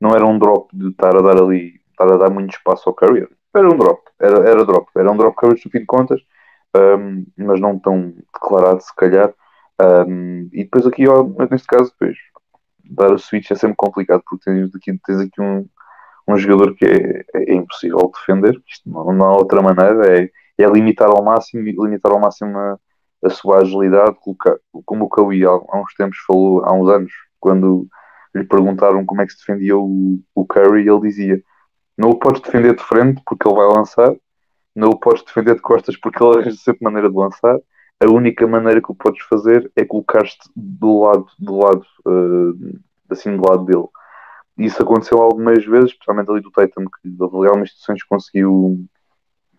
não era um drop de estar a dar ali, estar a dar muito espaço ao carrier. Era um drop, era, era drop, era um drop coverage no fim de contas, um, ehm, mas não tão declarado se calhar. Um, ehm, e depois aqui, ó, neste caso, depois, dar o switch é sempre complicado, porque tens aqui, tens aqui um, um jogador que é, é, é impossível defender, isto não, não há outra maneira, é, é limitar ao máximo, limitar ao máximo a, a sua agilidade, como o Cauí há, uns tempos falou, há uns anos, quando lhe perguntaram como é que se defendia o, o Curry, ele dizia: Não o podes defender de frente porque ele vai lançar, não o podes defender de costas porque ele arranja sempre maneira de lançar. A única maneira que o podes fazer é colocar-te do lado, do lado, uh, assim do lado dele. Isso aconteceu algumas vezes, especialmente ali do Tatum, que houve algumas que conseguiu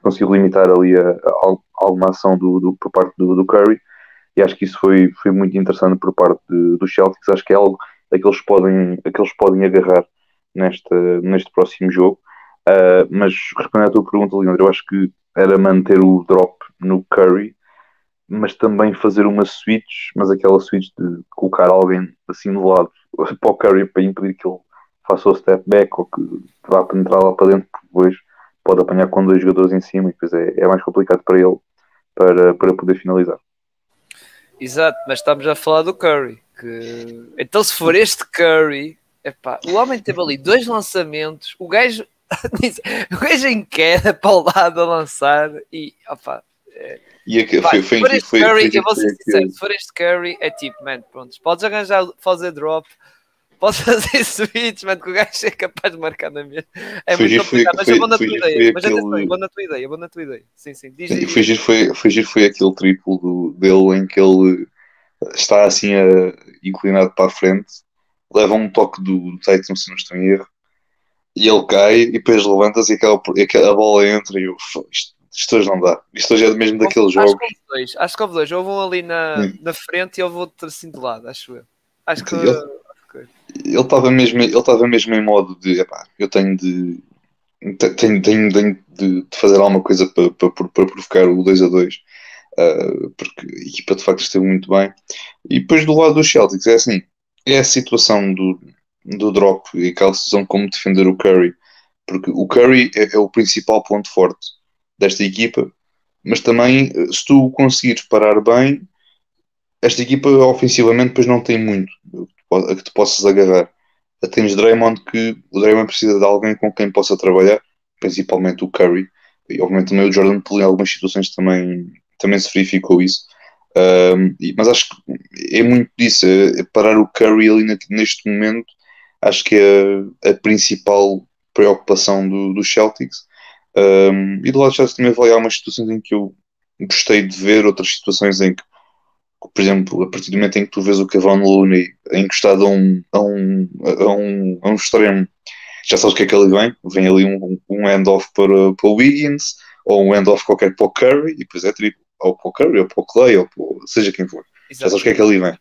conseguiu limitar ali a, a, alguma ação do, do, por parte do, do, Curry. E acho que isso foi, foi muito interessante por parte dos do Celtics, acho que é algo a que eles podem, a que eles podem agarrar neste, neste próximo jogo. Uh, mas respondendo à tua pergunta Leandro, eu acho que era manter o drop no Curry mas também fazer uma switch, mas aquela switch de colocar alguém assim do lado para o Curry para impedir que ele faça o step back ou que vá penetrar lá para dentro depois pode apanhar com dois jogadores em cima e depois é, é mais complicado para ele para, para poder finalizar. Exato, mas estamos a falar do Curry. Que... Então, se for este Curry, epá, o homem teve ali dois lançamentos, o gajo, o gajo em queda para o lado a lançar e opa, é... E aqui, foi, foi, foi, foi, Curry, eu vou ser sincero, se for este Curry, é tipo, man, pronto, podes arranjar, fazer drop, posso fazer switch, mano, que o gajo é capaz de marcar na minha. É muito complicado, mas eu vou na tua ideia. Mas atenção, eu vou na tua ideia, vou na tua ideia. Sim, sim, diz, diz. Foi, foi, foi, foi aquele triplo do, dele em que ele está assim a, inclinado para a frente, leva um toque do, do Titan, se não estou em erro, e ele cai e depois levanta-se e aquela, aquela, a bola entra e eu, isto, isto hoje não dá. Isto hoje é mesmo daqueles jogos. Acho que houve dois, acho que houve dois. Houve um ali na, na frente e houve outro assim de lado, acho eu. Acho que. Ele ele estava mesmo, ele estava mesmo em modo de epá, eu tenho de tenho, tenho, tenho de, de, fazer alguma coisa para, para, para provocar o 2 a 2 uh, ah, porque a equipa de facto esteve muito bem. E depois do lado dos Celtics é assim é a situação do, do drop e aquela situação como defender o Curry porque o Curry é, é o principal ponto forte desta equipa mas também se tu conseguires parar bem esta equipa ofensivamente depois não tem muito a que te possas agarrar. Tens Draymond que o Draymond precisa de alguém com quem possa trabalhar, principalmente o Curry, e obviamente também o Jordan Poole em algumas situações também, também se verificou isso. Um, mas acho que é muito disso, é, é parar o Curry ali neste momento, acho que é a, principal preocupação do, do Celtics. Um, e do lado de Celtics também avaliar umas situações em que eu gostei de ver, outras situações em que, por exemplo, a partir do momento em que tu vês o Kevin Looney encostado a um, a um, a um, a um extremo, já sabes o que é que ele vem, vem ali um, um handoff para, para o Wiggins, ou um handoff qualquer para o Curry, e depois é triplo, ou para o Curry, ou para o Clay, ou para seja quem for. Já sabes o que é que ali vem.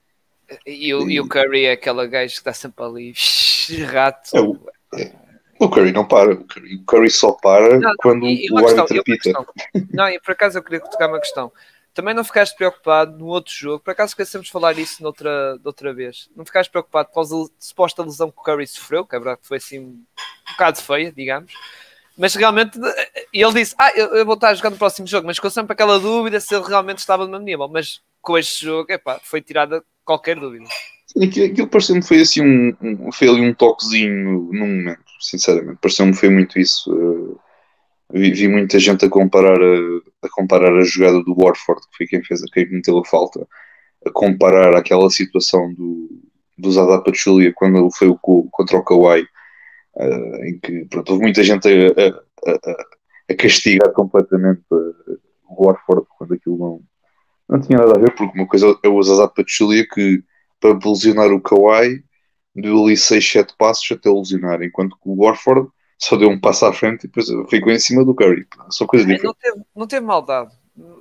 E o, e o Curry é aquela gajo que está sempre ali, rato. É, o, é, o, Curry não para, o Curry, o Curry só para não, quando e, o árbitro apita. Não, e por acaso eu queria tocar uma questão. Também não ficaste preocupado no outro jogo, por acaso esquecemos de falar isso noutra, outra vez. Não ficaste preocupado com a suposta lesão que o Curry sofreu, que é verdade que foi assim um bocado feia, digamos. Mas realmente ele disse: Ah, eu, vou estar a jogar no próximo jogo, mas com sempre aquela dúvida se ele realmente estava no nível. Mas com este jogo, epá, foi tirada qualquer dúvida. Sim, aquilo, aquilo pareceu-me foi assim um, um, foi ali um toquezinho num momento, sinceramente. Pareceu-me foi muito isso. Uh, vi, vi, muita gente a comparar a, a, comparar a jogada do Warford, que foi quem fez quem meteu a falta, a comparar aquela situação do, do Zada Pachulia quando foi o, contra o Kawhi uh, em que pronto, houve muita gente a, a, a castigar completamente uh, o Warford quando aquilo não, não tinha nada a ver, porque uma coisa é o Azazat Pachulia que para lesionar o Kawhi deu ali 6, 7 passos até lesionar, enquanto que o Warford só deu um passo à frente e depois ficou em cima do Curry. Só coisa diferente. Não teve, não teve maldade.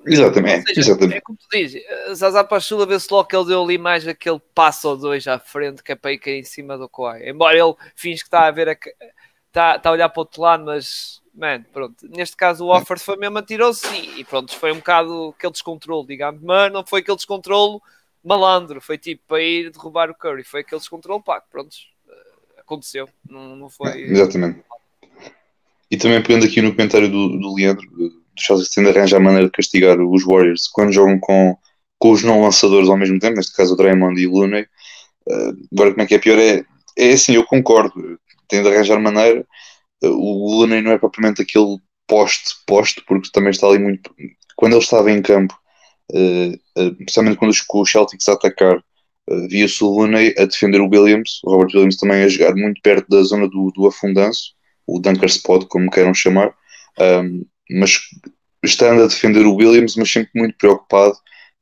Exatamente, seja, exatamente. É como tu dizes, Zaza Pachula vê-se logo que ele deu ali mais aquele passo ou dois à frente que é para ir cair em cima do Kawhi. Embora ele finge que está a ver, a, está, está a olhar para o outro lado, mas, man, pronto. Neste caso o Offord foi mesmo, atirou-se e, e pronto, foi um bocado aquele descontrole, digamos, mas não foi aquele descontrole malandro, foi tipo para ir derrubar o Curry, foi aquele descontrole, pá, pronto, eh, aconteceu, não, não foi... Exatamente. E também pegando aqui no comentário do, do Leandro, do Chelsea tende a arranjar a maneira de castigar os Warriors quando jogam com, com os não lançadores ao mesmo tempo, neste caso o Draymond e o Looney. Uh, agora, como é que é pior? É, é assim, eu concordo, tem de arranjar maneira. Uh, o Looney não é propriamente aquele poste-poste, porque também está ali muito. Quando ele estava em campo, especialmente quando os, com os Celtics a atacar, via-se o Looney a defender o Williams, o Robert Williams também a jogar muito perto da zona do, do afundanço, o dunker spot, como queiram chamar. Um, mas estando a defender o Williams, mas sempre muito preocupado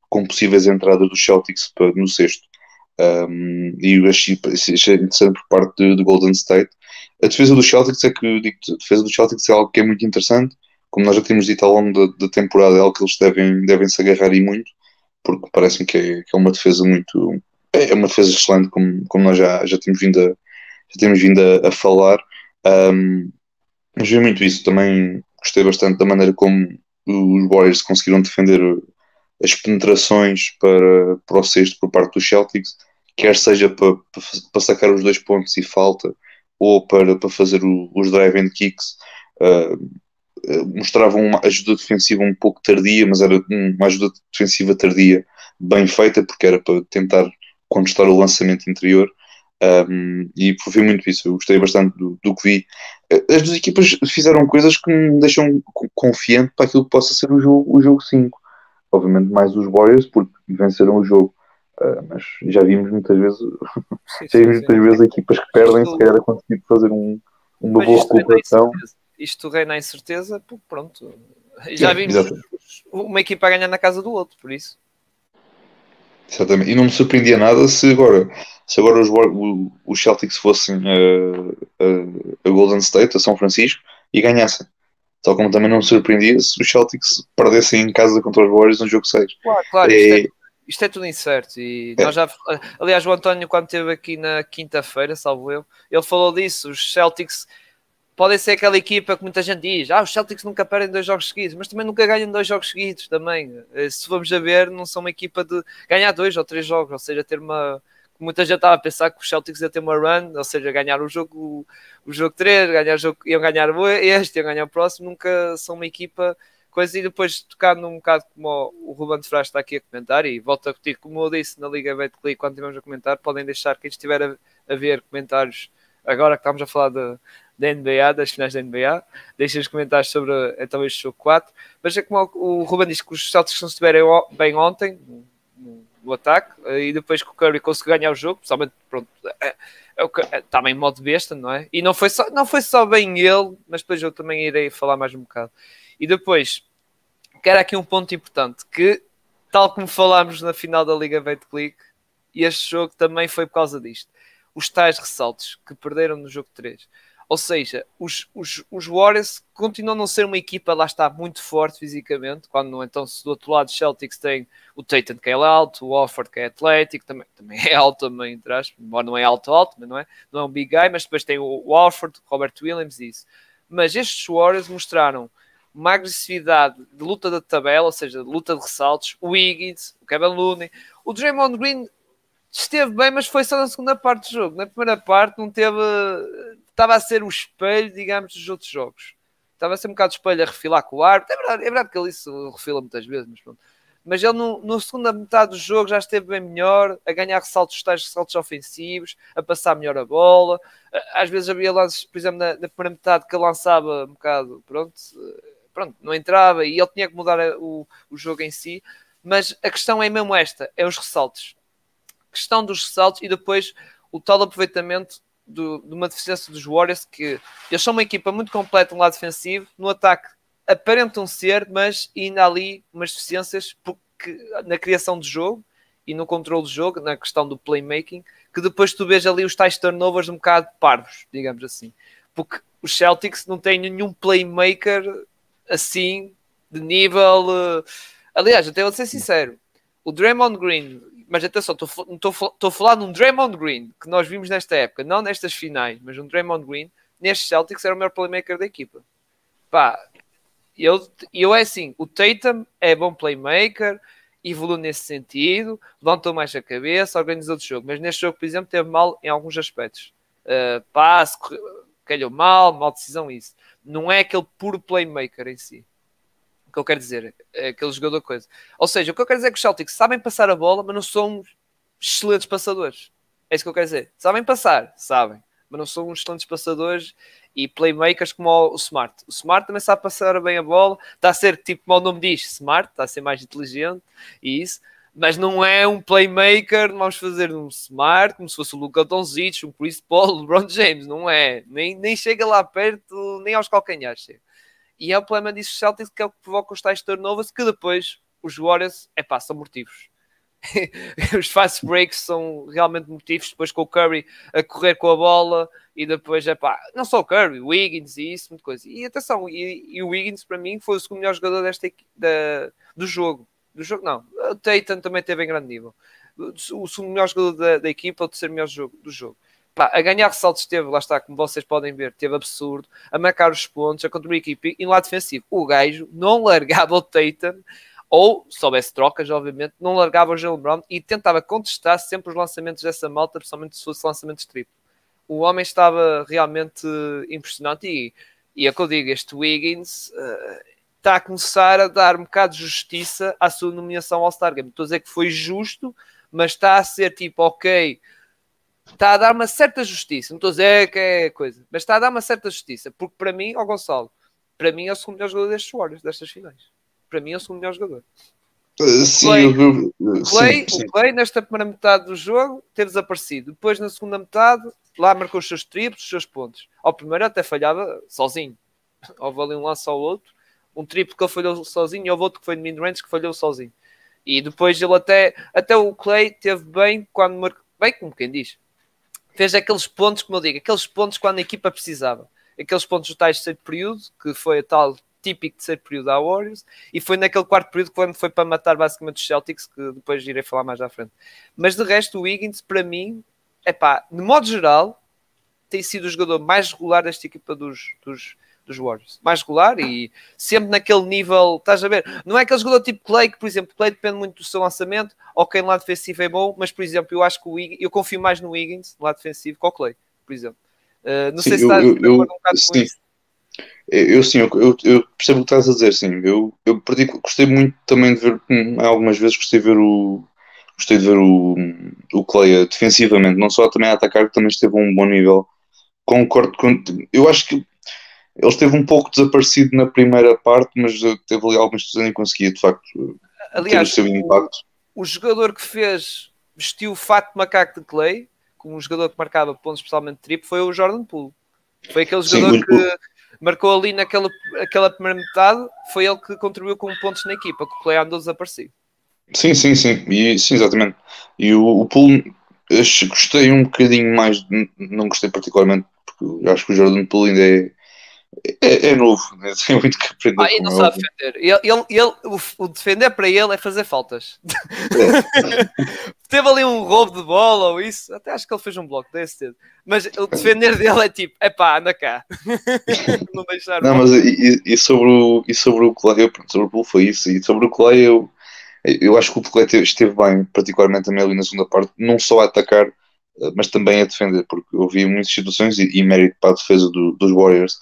com possíveis entradas do Celtics no sexto. Um, e eu achei, achei interessante por parte do Golden State. A defesa do Celtics é que digo, a defesa do Celtics é algo que é muito interessante, como nós já temos dito ao longo da, da temporada, é algo que eles devem, devem se agarrar e muito, porque parece-me que, é, que é uma defesa muito é, é uma defesa excelente, como, como nós já, já temos vindo a, já temos vindo a, a falar. Um, mas vi muito isso também gostei bastante da maneira como os Warriors conseguiram defender as penetrações para, para o sexto por parte dos Celtics, quer seja para, para sacar os dois pontos e falta, ou para, para fazer o, os drive-and kicks. Uh, mostravam uma ajuda defensiva um pouco tardia, mas era uma ajuda defensiva tardia bem feita, porque era para tentar contestar o lançamento interior. Um, e vi muito isso, eu gostei bastante do, do, que vi. As duas equipas fizeram coisas que me deixam confiante para aquilo que possa ser o jogo, o jogo 5. Obviamente, mais os Warriors, porque venceram o jogo. Uh, mas já vimos muitas vezes, sim, já vimos muitas vezes equipas que perdem, isto... se calhar a conseguir fazer um, uma boa recuperação. Isto reina a incerteza, pronto. Já vimos uma equipa a ganhar na casa do outro, por isso. Exatamente. E não me surpreendia nada se agora, se agora os, os Celtics fossem a, a, a, Golden State, a São Francisco, e ganhassem. Tal como também não me surpreendia se os Celtics perdessem em casa contra os Warriors no jogo 6. Claro, claro. É... Isto, é, isto, é, tudo incerto. E é. nós já, aliás, o António, quando esteve aqui na quinta-feira, salvo eu, ele falou disso. Os Celtics podem ser aquela equipa que muita gente diz, ah, os Celtics nunca perdem dois jogos seguidos, mas também nunca ganham dois jogos seguidos também. Eh, se vamos a ver, não são uma equipa de ganhar dois ou três jogos, ou seja, ter uma. Muita gente estava a pensar que os Celtics iam ter uma run, ou seja, ganhar o jogo, o jogo 3, ganhar o jogo, iam ganhar este, iam ganhar o próximo, nunca são uma equipa coisa, e depois tocando um bocado como o, Ruben de está aqui a comentar, e volto a repetir, como eu disse na Liga Betclic quando estivemos a comentar, podem deixar quem estiver a, a ver comentários agora que estamos a falar de, da NBA, das finais da NBA. Deixem os comentários sobre então este jogo 4. Mas é como o Ruben disse que os Celtics não estiverem bem ontem, no ataque, e depois que o Curry conseguiu ganhar o jogo, principalmente, pronto, é, é, é, estava em modo besta, não é? E não foi, só, não foi só bem ele, mas depois eu também irei falar mais um bocado. E depois, quero aqui um ponto importante, que tal como falámos na final da Liga Click, este jogo também foi por causa disto. Os tais ressaltos que perderam no jogo 3. Ou seja, os, os, os Warriors continuam a não ser uma equipa, lá está, muito forte fisicamente, quando então se do outro lado os Celtics tem o Tatum que é alto, o Offord que é atlético, também, também é alto também, traz, embora não é alto alto, mas não é, não é um big guy, mas depois tem o, o Offord, Robert Williams e isso. Mas estes Warriors mostraram uma agressividade de luta da tabela, ou seja, de luta de ressaltos, o Wiggins, o Kevin Looney, o Draymond Green esteve bem, mas foi só na segunda parte do jogo. Na primeira parte não teve. Estava a ser o espelho, digamos, dos outros jogos. Estava a ser um bocado de espelho a refilar com o árbitro. É verdade, é verdade que ele isso refila muitas vezes, mas pronto. Mas ele no, no segunda metade do jogo já esteve bem melhor, a ganhar ressaltos, tais ressaltos ofensivos, a passar melhor a bola. Às vezes havia lances, por exemplo, na, na primeira metade que ele lançava um bocado, pronto, pronto, não entrava e ele tinha que mudar o, o jogo em si. Mas a questão é mesmo esta: é os ressaltos questão dos ressaltos e depois o tal aproveitamento do, de uma deficiência dos Warriors, que eles são uma equipa muito completa no lado defensivo, no ataque aparentam ser, mas ainda há ali umas deficiências porque, na criação de jogo e no controle do jogo, na questão do playmaking, que depois tu vês ali os tais turnovers um bocado parvos, digamos assim. Porque os Celtics não têm nenhum playmaker assim, de nível. Uh... Aliás, até vou ser sincero, o Draymond Green mas atenção, estou a falar de Draymond Green que nós vimos nesta época, não nestas finais, mas um Draymond Green nestes Celtics era o melhor playmaker da equipa. Pá, eu, eu é assim: o Tatum é bom playmaker, evolui nesse sentido, levantou mais a cabeça, organizou o jogo, mas neste jogo, por exemplo, teve mal em alguns aspectos. Uh, passe, calhou mal, mal decisão, isso. Não é aquele puro playmaker em si que eu quero dizer, é aquele jogador coisa. Ou seja, o que eu quero dizer é que os Celtics sabem passar a bola, mas não são excelentes passadores. É isso que eu quero dizer. Sabem passar, sabem, mas não são excelentes passadores e playmakers como o Smart. O Smart também sabe passar bem a bola, está a ser tipo como o nome diz, Smart, está a ser mais inteligente e isso, mas não é um playmaker, vamos fazer um Smart, como se fosse o Luca Doncic, um Chris Paul, o LeBron James, não é, nem, nem chega lá perto, nem aos calcanhares chega. E é o problema disso Celtics que é o que provoca os tais turnovers que depois os Warriors, é pá, são motivos. os fast breaks são realmente motivos, depois com o Curry a correr com a bola e depois é pá, não só o Curry, o Wiggins e isso, muita coisa. E atenção, e, e o Wiggins para mim foi o segundo melhor jogador desta, da, do jogo. Do jogo não, o Tatum também teve em grande nível. O segundo melhor jogador da, da equipa, o terceiro melhor jogo, do jogo. Pá, a ganhar ressaltos esteve, lá está, como vocês podem ver, teve absurdo, a marcar os pontos, a contribuir a equipe e no lado defensivo, o gajo não largava o Tatum, ou, se houvesse trocas, obviamente, não largava o Jalen Brown e tentava contestar sempre os lançamentos dessa malta, principalmente se fosse lançamentos triplo. O homem estava realmente impressionante e, e é que eu digo, este Wiggins uh, está a começar a dar um bocado de justiça à sua nomeação ao Star Game. Estou a dizer que foi justo, mas está a ser tipo, ok, está a dar uma certa justiça. Não estou a dizer que é coisa, mas está a dar uma certa justiça. Porque para mim, ó Gonçalo, para mim é o segundo melhor jogador destes Warriors, destas finais. Para mim é o segundo melhor jogador. Uh, sim, Clay, eu, o, Clay, sim, sim. o Clay, nesta primeira metade do jogo, teve desaparecido. Depois, na segunda metade, lá marcou os seus triplos, os seus pontos. Ao primeiro, até falhava sozinho. Houve ali um lance ao outro. Um triplo que ele falhou sozinho e houve outro que foi de mid-range que falhou sozinho. E depois ele até, até o Clay teve bem quando marcou, bem como quem diz, fez aqueles pontos, como eu digo, aqueles pontos quando a equipa precisava. Aqueles pontos do tais terceiro período, que foi a tal típico terceiro período da Warriors, e foi naquele quarto período que foi para matar basicamente os Celtics, que depois irei falar mais à frente. Mas de resto, o Wiggins, para mim, é pá, de modo geral, tem sido o jogador mais regular desta equipa dos, dos, dos Warriors. Mais regular e sempre naquele nível, estás a ver? Não é aquele jogador tipo Clay, que por exemplo, Clay depende muito do seu lançamento, ok, no lado defensivo é bom, mas por exemplo, eu acho que o Wiggins, eu confio mais no Wiggins, no lado defensivo, que o Clay, por exemplo. Uh, não sim, sei se estás eu, eu, um bocado sim. com isso. Eu sim, eu, eu, percebo o que estás a dizer, sim. Eu, eu gostei muito também de ver, hum, algumas vezes gostei de ver o gostei de ver o, o Clay defensivamente, não só também a atacar, que também esteve a um bom nível. Concordo com. Eu acho que ele esteve um pouco desaparecido na primeira parte, mas teve ali algumas coisas e conseguia de facto Aliás, ter o seu impacto. o jogador que fez, vestiu o fato de macaco de Clay, como um jogador que marcava pontos especialmente triplo, foi o Jordan Poole. Foi aquele jogador Sim, que marcou ali naquela aquela primeira metade, foi ele que contribuiu com pontos na equipa, que o Clay andou desaparecido. Sim, sim, sim, e, sim, exatamente. E o, o Poole, gostei um bocadinho mais, não gostei particularmente, porque acho que o Jordan Poole ainda é é, é novo, né? tem muito que aprender. Ah, e não sabe defender. Ele, ele, ele, o, o, defender para ele é fazer faltas. É. Teve ali um roubo de bola ou isso, até acho que ele fez um bloco desse. Mas o defender dele é tipo, é pá, anda cá. não deixar. Não, mas e, e, sobre o, e sobre o Clay, sobre o Bull foi isso. E sobre o Clay, eu, eu acho que o Clay esteve bem, particularmente também ali na segunda parte, não só a atacar, eh, mas também a defender, porque eu vi muitas situações e, e mérito para a defesa do, dos Warriors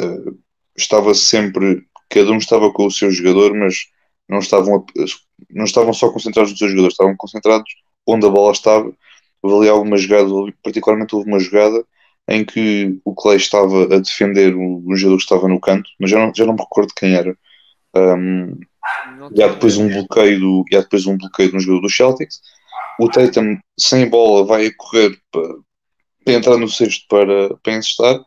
Uh, estava sempre, cada um estava com o seu jogador, mas não estavam, não estavam só concentrados nos seus jogadores, estavam concentrados onde a bola estava. Houve ali alguma jogada, particularmente houve uma jogada em que o Clay estava a defender um, um jogador que estava no canto, mas já não, já não me recordo quem era. Um, e há depois um bloqueio do, e há depois um bloqueio de um jogador do Celtics. O Tatum, sem bola, vai a correr para, para entrar no sexto para, para encestar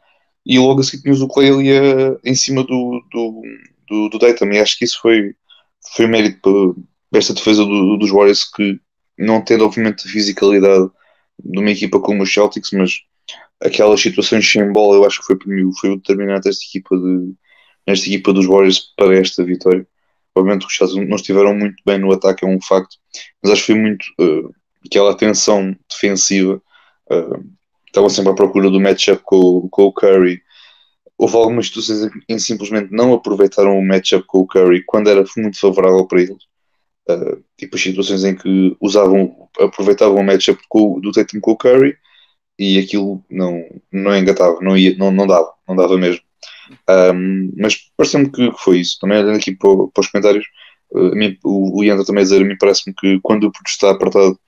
e logo a seguir tinhas o ali a, em cima do, do, do, do Dayton, e acho que isso foi, foi mérito para esta defesa do, dos Warriors que não tendo obviamente a fisicalidade de uma equipa como os Celtics, mas aquelas situações sem bola eu acho que foi, foi o determinante desta equipa, de, nesta equipa dos Warriors para esta vitória. Obviamente os Celtics não estiveram muito bem no ataque, é um facto, mas acho que foi muito uh, aquela tensão defensiva uh, estavam sempre à procura do matchup com, com o Curry. Houve algumas situações em que simplesmente não aproveitaram o matchup com o Curry quando era muito favorável para eles. Uh, tipo situações em que usavam, aproveitavam o matchup do Tatum com o Curry e aquilo não, não engatava, não, ia, não, não dava, não dava mesmo. Um, mas pareceu-me que foi isso. Também olhando aqui para, para os comentários, uh, mim, o, o Ian também a dizer, a mim parece-me que quando o produto está apertado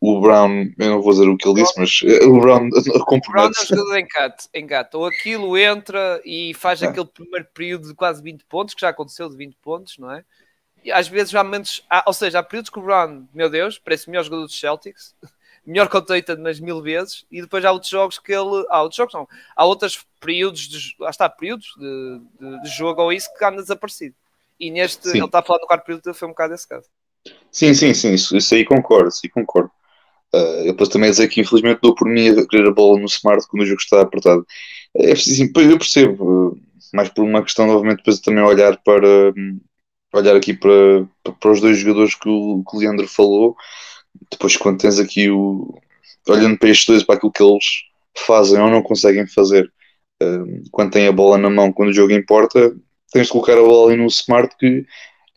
o Brown, eu não vou dizer o que ele disse, mas eh, o Brown compromete. O Brown é um jogador engate, engate. Ou aquilo entra e faz é. aquele primeiro período de quase 20 pontos, que já aconteceu de 20 pontos, não é? E às vezes há momentos, há, ou seja, há períodos que o Brown, meu Deus, parece o melhor jogador dos Celtics, melhor que o Tatum nas mil vezes, e depois há outros jogos que ele. Há outros jogos, não. Há outros períodos, de, lá está, períodos de, de, de jogo ou isso que anda desaparecido. E neste, sim. ele está a falar no quarto período, foi um bocado esse caso. Sim, sim, sim, isso, isso aí concordo, isso aí concordo. Uh, eu posso também dizer que infelizmente dou por mim a querer a bola no smart quando o jogo está apertado. É assim, eu percebo, uh, mais por uma questão, novamente, depois também olhar para um, olhar aqui para, para os dois jogadores que o, que o Leandro falou. Depois, quando tens aqui o olhando para estes dois, para aquilo que eles fazem ou não conseguem fazer, uh, quando têm a bola na mão, quando o jogo importa, tens de colocar a bola ali no smart que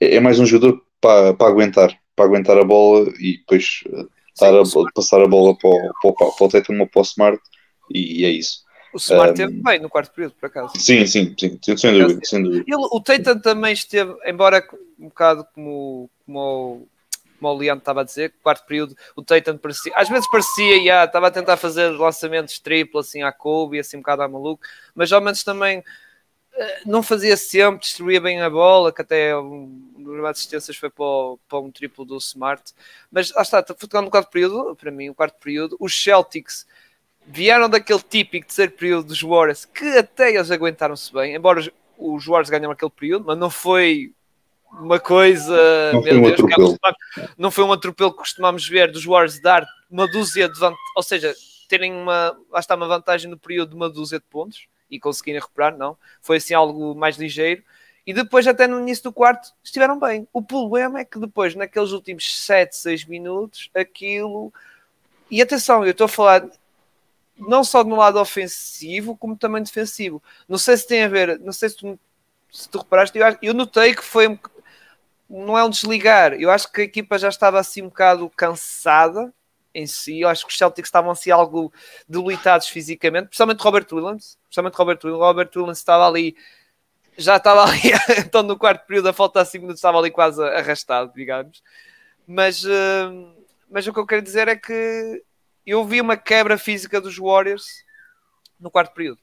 é, é mais um jogador para, para aguentar, para aguentar a bola e depois A, passar a bola para o, para, o Tatum ou para o Smart e, e é isso. O Smart um, teve bem no quarto período, por acaso. Sim, sim, sim, sem dúvida. Sem dúvida. Ele, o Tatum também esteve, embora um bocado como, como, como o Leandro estava a dizer, quarto período, o Tatum parecia, às vezes parecia, já, estava a tentar fazer lançamentos triplo, assim, à Kobe, assim, um bocado à maluco, mas ao menos também eh, não fazia sempre, distribuía bem a bola, que até um número de assistências foi para, o, para um triplo do Smart. Mas lá está, tocando no quarto período, para mim, o quarto período, os Celtics vieram daquele típico terceiro período dos Warriors, que até eles aguentaram-se bem, embora os Warriors ganham aquele período, mas não foi uma coisa. Não foi um Deus, atropelo. Não foi um atropelo que costumamos ver dos Warriors dar uma dúzia de vantagens, ou seja, terem uma, lá está uma vantagem no período de uma dúzia de pontos e conseguirem recuperar, não. Foi assim algo mais ligeiro. E depois, até no início do quarto, estiveram bem. O problema é que depois, naqueles últimos 7, 6 minutos, aquilo. E atenção, eu estou a falar não só no lado ofensivo, como também defensivo. Não sei se tem a ver, não sei se tu, se tu reparaste, eu, eu notei que foi. Não é um desligar, eu acho que a equipa já estava assim um bocado cansada em si. Eu acho que os Celtics estavam assim algo debilitados fisicamente, principalmente Robert Williams. Principalmente Robert Williams. Robert Williams estava ali, já estava ali, então no quarto período, a faltar 5 minutos, estava ali quase arrastado, digamos. Mas, uh, mas o que eu quero dizer é que eu vi uma quebra física dos Warriors no quarto período.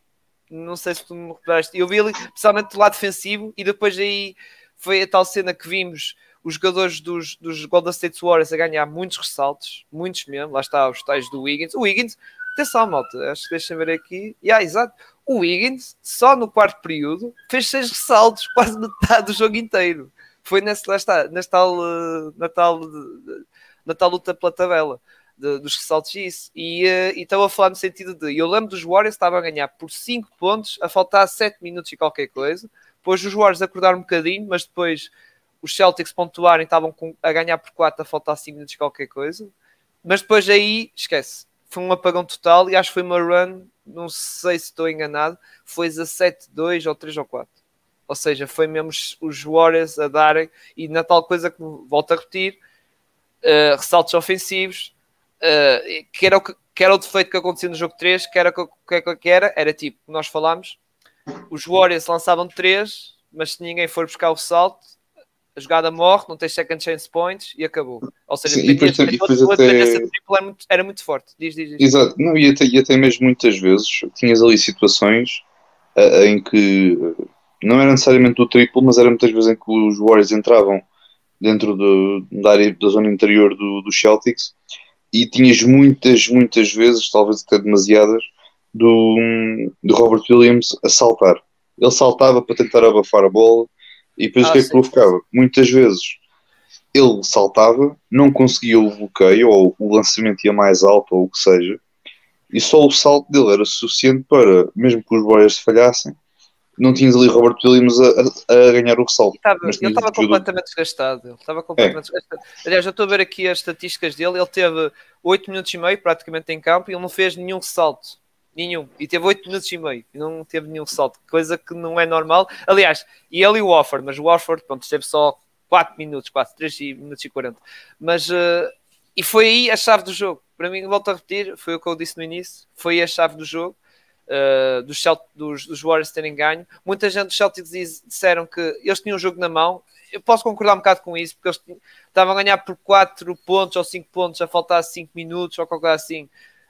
Não sei se tu me recordaste. Eu vi ali, principalmente do lado defensivo, e depois aí foi a tal cena que vimos os jogadores dos, dos Golden State Warriors a ganhar muitos ressaltos, muitos mesmo. Lá está os tais do Wiggins. O Wiggins, atenção, malta, acho que deixa ver aqui. Yeah, exato. O Wiggins, só no quarto período, fez seis ressaltos, quase metade do jogo inteiro. Foi nesse, lá está, nesse tal, uh, na, tal, na tal luta pela tabela. De, dos ressaltos e isso. E uh, estava a falar no sentido de eu lembro dos Warriors estavam a ganhar por 5 pontos, a faltar 7 minutos e qualquer coisa. Depois os Warriors acordaram um bocadinho, mas depois os Celtics pontuarem, estavam a ganhar por 4 a faltar 5 minutos qualquer coisa. Mas depois aí, esquece, foi um apagão total e acho que foi uma run, não sei se estou enganado, foi 17-2 ou 3 ou 4. Ou seja, foi mesmo os Warriors a darem, e na tal coisa que volto a repetir, uh, ressaltos ofensivos, uh, que, era o que, que era o defeito que acontecia no jogo 3, que era o que, que, que era, era tipo, nós falámos, os Warriors lançavam 3, mas se ninguém for buscar o salto, a jogada morre, não tem second chance points e acabou. Ou seja, Sim, e depois, e depois até... era muito, era muito forte. Diz, diz, diz. Exato, não, e, até, e até mesmo muitas vezes tinhas ali situações uh, em que não era necessariamente do triplo, mas era muitas vezes em que os Warriors entravam dentro do, da área da zona interior do, do Celtics e tinhas muitas, muitas vezes, talvez até demasiadas, do, do Robert Williams a saltar. Ele saltava para tentar abafar a bola e depois ah, o que é que provocava? Muitas vezes ele saltava, não conseguia o bloqueio ou o lançamento ia mais alto ou o que seja, e só o salto dele era suficiente para, mesmo que os Warriors falhassem, não tinhas ali Robert Williams a, a, a ganhar o. Estava, ele estava completamente desgastado. Ele estava completamente é. desgastado. Aliás, já estou a ver aqui as estatísticas dele. Ele teve 8 minutos e meio praticamente em campo e ele não fez nenhum ressalto. Nenhum. E teve 8 minutos e meio. Não teve nenhum salto. Coisa que não é normal. Aliás, e ele e o Wofford, mas o Wofford, pronto, teve só 4 minutos, quase 3 minutos e 40. Mas, uh, e foi aí a chave do jogo. Para mim, volto a repetir, foi o que eu disse no início. Foi a chave do jogo. Uh, dos, dos, dos Warriors terem ganho. Muita gente dos Celtics disseram que eles tinham o jogo na mão. Eu posso concordar um bocado com isso, porque eles estavam a ganhar por 4 pontos ou 5 pontos, a faltar 5 minutos ou qualquer assim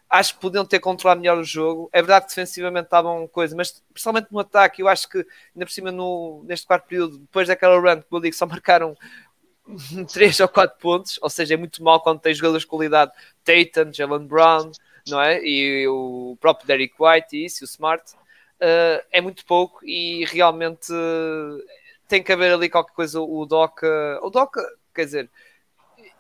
acho que podiam ter controlado melhor o jogo. É verdade que defensivamente estavam coisa, mas principalmente no ataque, eu acho que ainda por cima no, neste quarto período, depois daquela run que eu digo, só marcaram 3 ou 4 pontos, ou seja, é muito mal quando tem jogadores de qualidade, Tatum, Jalen Brown, não é? E o próprio Derek White e isso, o Smart. Uh, é muito pouco e realmente uh, tem que haver ali qualquer coisa. O Doc, uh, o Doc, quer dizer,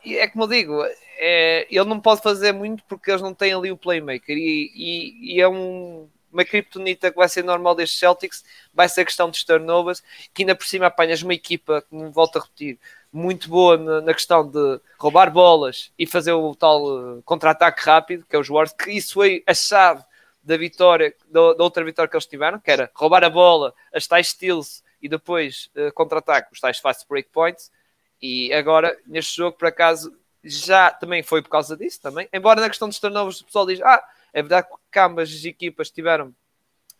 é como eu digo, é, ele não pode fazer muito porque eles não têm ali o playmaker. E, e, e é um, uma criptonita que vai ser normal destes Celtics, vai ser a questão dos turnovers, que ainda por cima apanhas uma equipa, como volto a repetir, muito boa na, na questão de roubar bolas e fazer o tal uh, contra-ataque rápido, que é os Warriors, que isso foi a chave da vitória, da, da, outra vitória que eles tiveram, que era roubar a bola, as tais steals e depois uh, contra-ataque, os tais fast break points, e agora, neste jogo, por acaso, já também foi por causa disso também. Embora na questão dos turnovers o pessoal diz, ah, é verdade que ambas as equipas tiveram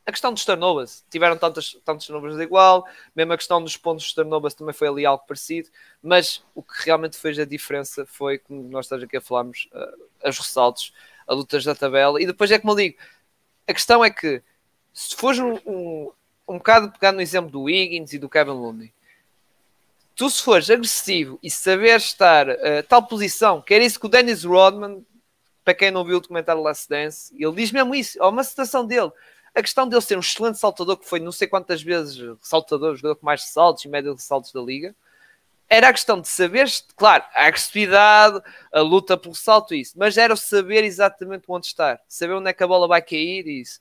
a questão dos turnovers, tiveram tantos, tantos turnovers igual, mesmo a questão dos pontos dos turnovers também foi ali algo parecido, mas o que realmente fez a diferença foi, como nós estamos aqui a falarmos, uh, os ressaltos, a lutas da tabela, e depois é como eu digo, a questão é que se fores um, um, um bocado pegar no exemplo do Higgins e do Kevin Looney, tu se fores agressivo e saber estar uh, tal posição, que era isso que o Dennis Rodman, para quem não viu o documentário Last Dance, ele diz mesmo isso, há uma citação dele. A questão dele ser um excelente saltador, que foi não sei quantas vezes saltador, jogador com mais saltos e média de saltos da liga, era a questão de saber, claro, a agressividade, a luta pelo salto, isso, mas era o saber exatamente onde estar, saber onde é que a bola vai cair e isso.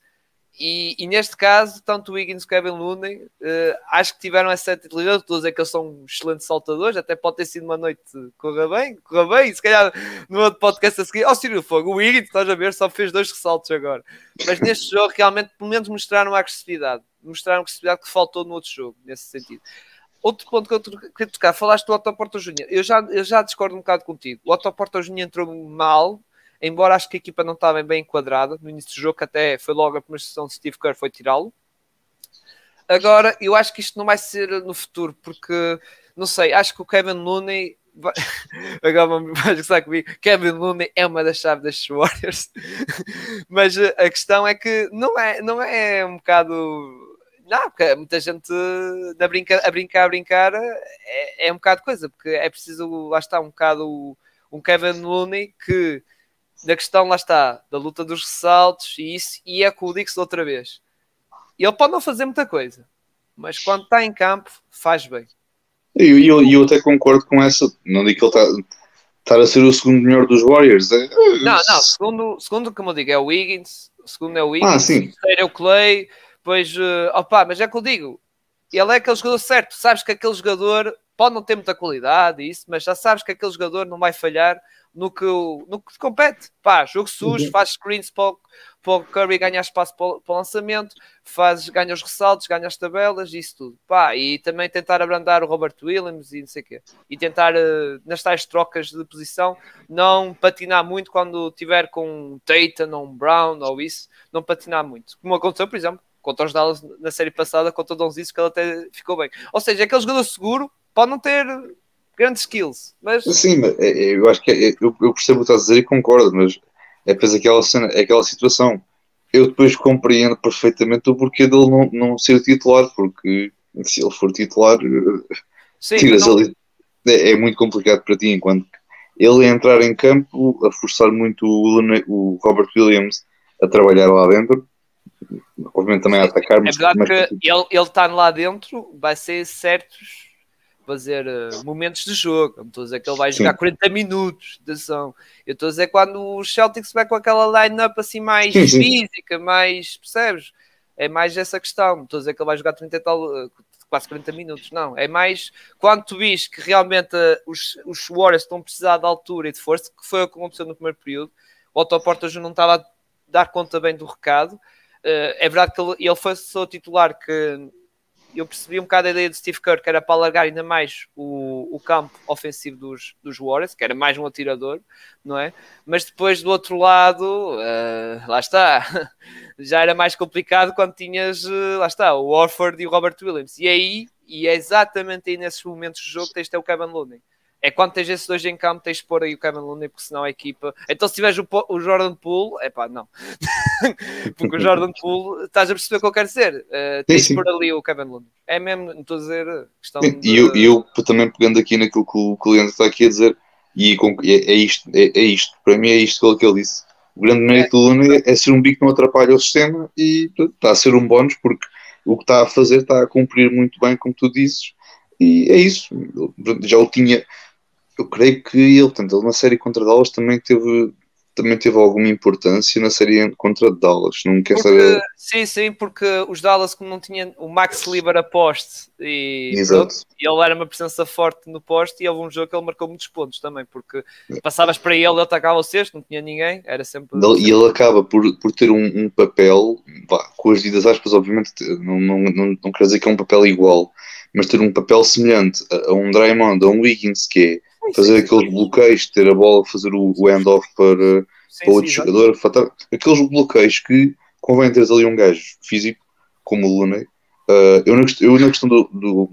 E, e, neste caso, tanto o Wiggins como o Kevin Looney uh, acho que tiveram essa. Estou a dizer que eles são excelentes saltadores, até pode ter sido uma noite corra bem, corra bem. Se calhar no outro podcast a seguir, ó oh, Ciro Fogo, o Wiggins, estás a ver, só fez dois ressaltos agora. Mas neste jogo, realmente, pelo menos mostraram a agressividade, mostraram a agressividade que faltou no outro jogo, nesse sentido. Outro ponto que eu queria tocar, falaste do Otto Porto Júnior. Eu já, eu já discordo um bocado contigo. O Otto Porto Júnior entrou mal embora acho que a equipa não estava bem enquadrada no início do jogo, até foi logo a primeira sessão de Steve Kerr foi tirá-lo. Agora, eu acho que isto não vai ser no futuro, porque não sei, acho que o Kevin Looney agora vais gostar comigo. Kevin Looney é uma das chaves das Warriors, mas a questão é que não é, não é um bocado não, porque muita gente na brinca, a brincar, a brincar é, é um bocado coisa, porque é preciso, lá está, um bocado um Kevin Looney que na questão, lá está, da luta dos ressaltos e isso, e é com o Dix outra vez. Ele pode não fazer muita coisa, mas quando está em campo, faz bem. E eu, eu, eu, até concordo com essa. Não digo que ele está estar a ser o segundo melhor dos Warriors. É... Não, não, segundo, segundo, como eu digo, é o Wiggins, segundo é o Wiggins, ah, sim. terceiro é o Clay, depois, uh, opa, mas é que eu digo, ele é aquele jogador certo, sabes que aquele jogador pode não ter muita qualidade, isso, mas já sabes que aquele jogador não vai falhar no que, no que compete. Pá, jogo sujo, uhum. faz screens para o, para o Curry ganhar espaço para, para o lançamento, faz, ganha os ressaltos, ganha as tabelas, isso tudo. Pá, e também tentar abrandar o Robert Williams e não sei o quê. E tentar, uh, nas tais trocas de posição, não patinar muito quando tiver com um Tatum ou um Brown ou isso, não patinar muito. Como aconteceu, por exemplo, contra os Dallas na série passada, contra o Donzice, que ele até ficou bem. Ou seja, aquele jogador seguro pode não ter grandes skills, mas... Sim, mas é, é, eu acho que é, eu, eu percebo o que estás a dizer e concordo, mas é depois aquela, cena, aquela situação. Eu depois compreendo perfeitamente o porquê dele não, não ser titular, porque se ele for titular, Sim, tiras não... ali. É, é, muito complicado para ti, enquanto ele entrar em campo, a forçar muito o, o Robert Williams a trabalhar lá dentro, obviamente também a atacar. Mas, é verdade mas... que ele, ele está lá dentro, vai ser certos fazer uh, momentos de jogo. Não estou a dizer que ele vai jogar sim. 40 minutos de ação. Eu estou a dizer quando o Celtics vai com aquela line-up assim mais sim, física, mais, percebes? É mais essa questão. Não estou a dizer que ele vai jogar 30 e tal, eh, quase 40 minutos, não. É mais quando tu vis que realmente uh, os, os Warriors estão a precisar de altura e de força, que foi o que aconteceu no primeiro período. O Otto Portas não estava a dar conta bem do recado. Uh, é verdade que ele, ele foi só titular que eu percebi um bocado a ideia de Steve Kerr, que era para alargar ainda mais o, o campo ofensivo dos, dos Warriors, que era mais um atirador, não é? Mas depois do outro lado, uh, lá está, já era mais complicado quando tinhas, uh, lá está, o Orford e o Robert Williams. E aí, e é exatamente aí nesses momentos do jogo tens de ter o Kevin Looney é quando tens esses dois em campo, tens de pôr aí o Kevin Looney, porque senão a equipa. Então, se tiveres o, o Jordan Poole, é pá, não. porque o Jordan Poole, estás a perceber o que eu quero dizer? Uh, tens de pôr ali o Kevin Looney. É mesmo, não estou a dizer. Questão e de... eu, eu também pegando aqui naquilo que o cliente está aqui a dizer, e é, é isto, é, é, isto, para mim é isto que ele disse. O grande mérito do Looney é ser um bico que não atrapalha o sistema e está a ser um bónus porque o que está a fazer está a cumprir muito bem, como tu dizes, e é isso. Já o tinha, eu creio que ele, portanto, ele na série contra Dallas também teve, também teve alguma importância na série contra Dallas. Não quer porque, saber. Sim, sim, porque os Dallas, como não tinham o Max Lieber a poste e Exato. ele era uma presença forte no poste e houve um jogo que ele marcou muitos pontos também, porque passavas para ele, ele atacava o sexto, não tinha ninguém, era sempre. E ele acaba por, por ter um, um papel, vá, com as vidas aspas, obviamente, não, não, não, não quer dizer que é um papel igual, mas ter um papel semelhante a, a um Draymond, a um Wiggins, que é fazer aqueles bloqueios, ter a bola, fazer o, o hand-off para, sim, para outro sim, jogador, fatar, aqueles bloqueios que convém ter ali um gajo físico, como o Looney. Uh, eu, na, eu na questão do, do,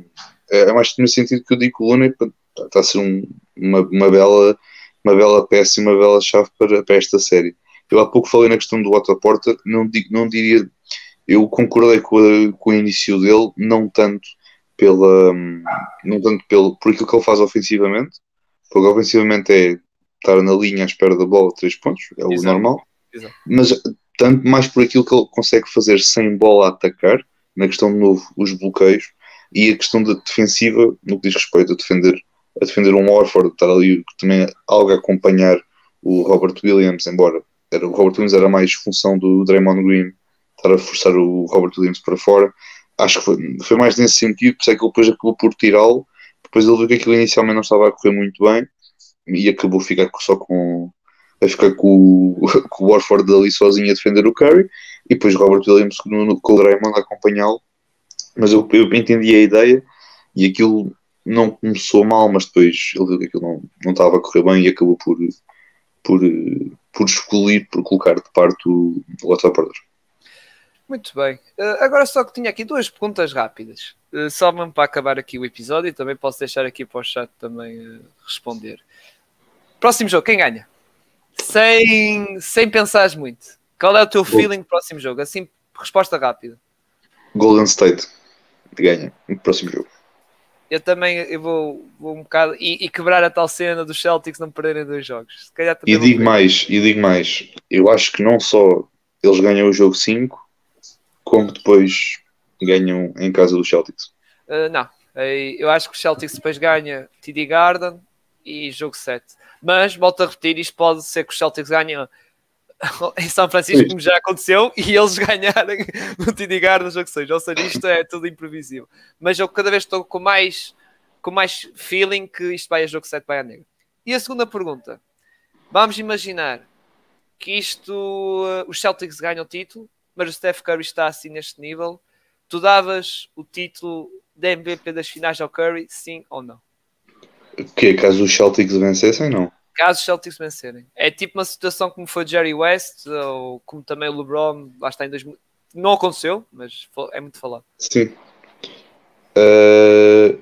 é mais no sentido que eu digo que o Looney está a ser um, uma, uma, bela, uma bela peça e uma bela chave para, para esta série. Eu há pouco falei na questão do Otto Porta, não, não diria, eu concordei com, a, com o início dele, não tanto pela, não tanto pelo, por aquilo que ele faz ofensivamente, porque ofensivamente é estar na linha à espera da bola, três pontos, é o Exato. normal. Exato. Mas tanto mais por aquilo que ele consegue fazer sem bola a atacar, na questão de novo, os bloqueios, e a questão da defensiva, no que diz respeito a defender, a defender um Orford, estar ali também algo a acompanhar o Robert Williams, embora era, o Robert Williams era mais função do Draymond Green, estar a forçar o Robert Williams para fora. Acho que foi, foi mais nesse sentido, por isso é que ele depois acabou por tirá-lo depois ele viu que aquilo inicialmente não estava a correr muito bem e acabou a ficar só com a ficar com, com o Warford ali sozinho a defender o Curry e depois Robert Williams no, com o Draymond a acompanhá-lo mas eu, eu entendi a ideia e aquilo não começou mal, mas depois ele viu que aquilo não, não estava a correr bem e acabou por, por, por excluir, por colocar de parte o, o Otto. Muito bem. Uh, agora só que tinha aqui duas perguntas rápidas. Uh, só mesmo para acabar aqui o episódio e também posso deixar aqui para o chat também uh, responder. Próximo jogo, quem ganha? Sem, sem pensares muito. Qual é o teu feeling no próximo jogo? Assim, resposta rápida. Golden State ganha no próximo jogo. Eu também eu vou, vou um bocado e, e, quebrar a tal cena dos Celtics não perderem dois jogos. e digo mais, e digo mais, eu acho que não só eles ganham o jogo 5, como depois ganham em casa dos Celtics. Uh, não, eu acho que os Celtics depois ganham TD Garden e jogo 7. Mas, volto a repetir, isto pode ser que os Celtics ganhem em São Francisco, como já aconteceu, e eles ganharem no TD Garden jogo 6. Ou seja, isto é tudo imprevisível. Mas eu cada vez estou com mais, com mais feeling que isto vai a jogo 7 vai a negra. E a segunda pergunta. Vamos imaginar que isto, uh, os Celtics ganham o título, mas o Steph Curry está assim neste nível. Tu davas o título de MVP das finais ao Curry, sim ou não? Que caso os Celtics vencessem, não? Caso os Celtics vencerem. É tipo uma situação como foi Jerry West, ou como também o LeBron, lá está em 2000. Não aconteceu, mas é muito falado. Sim. Uh,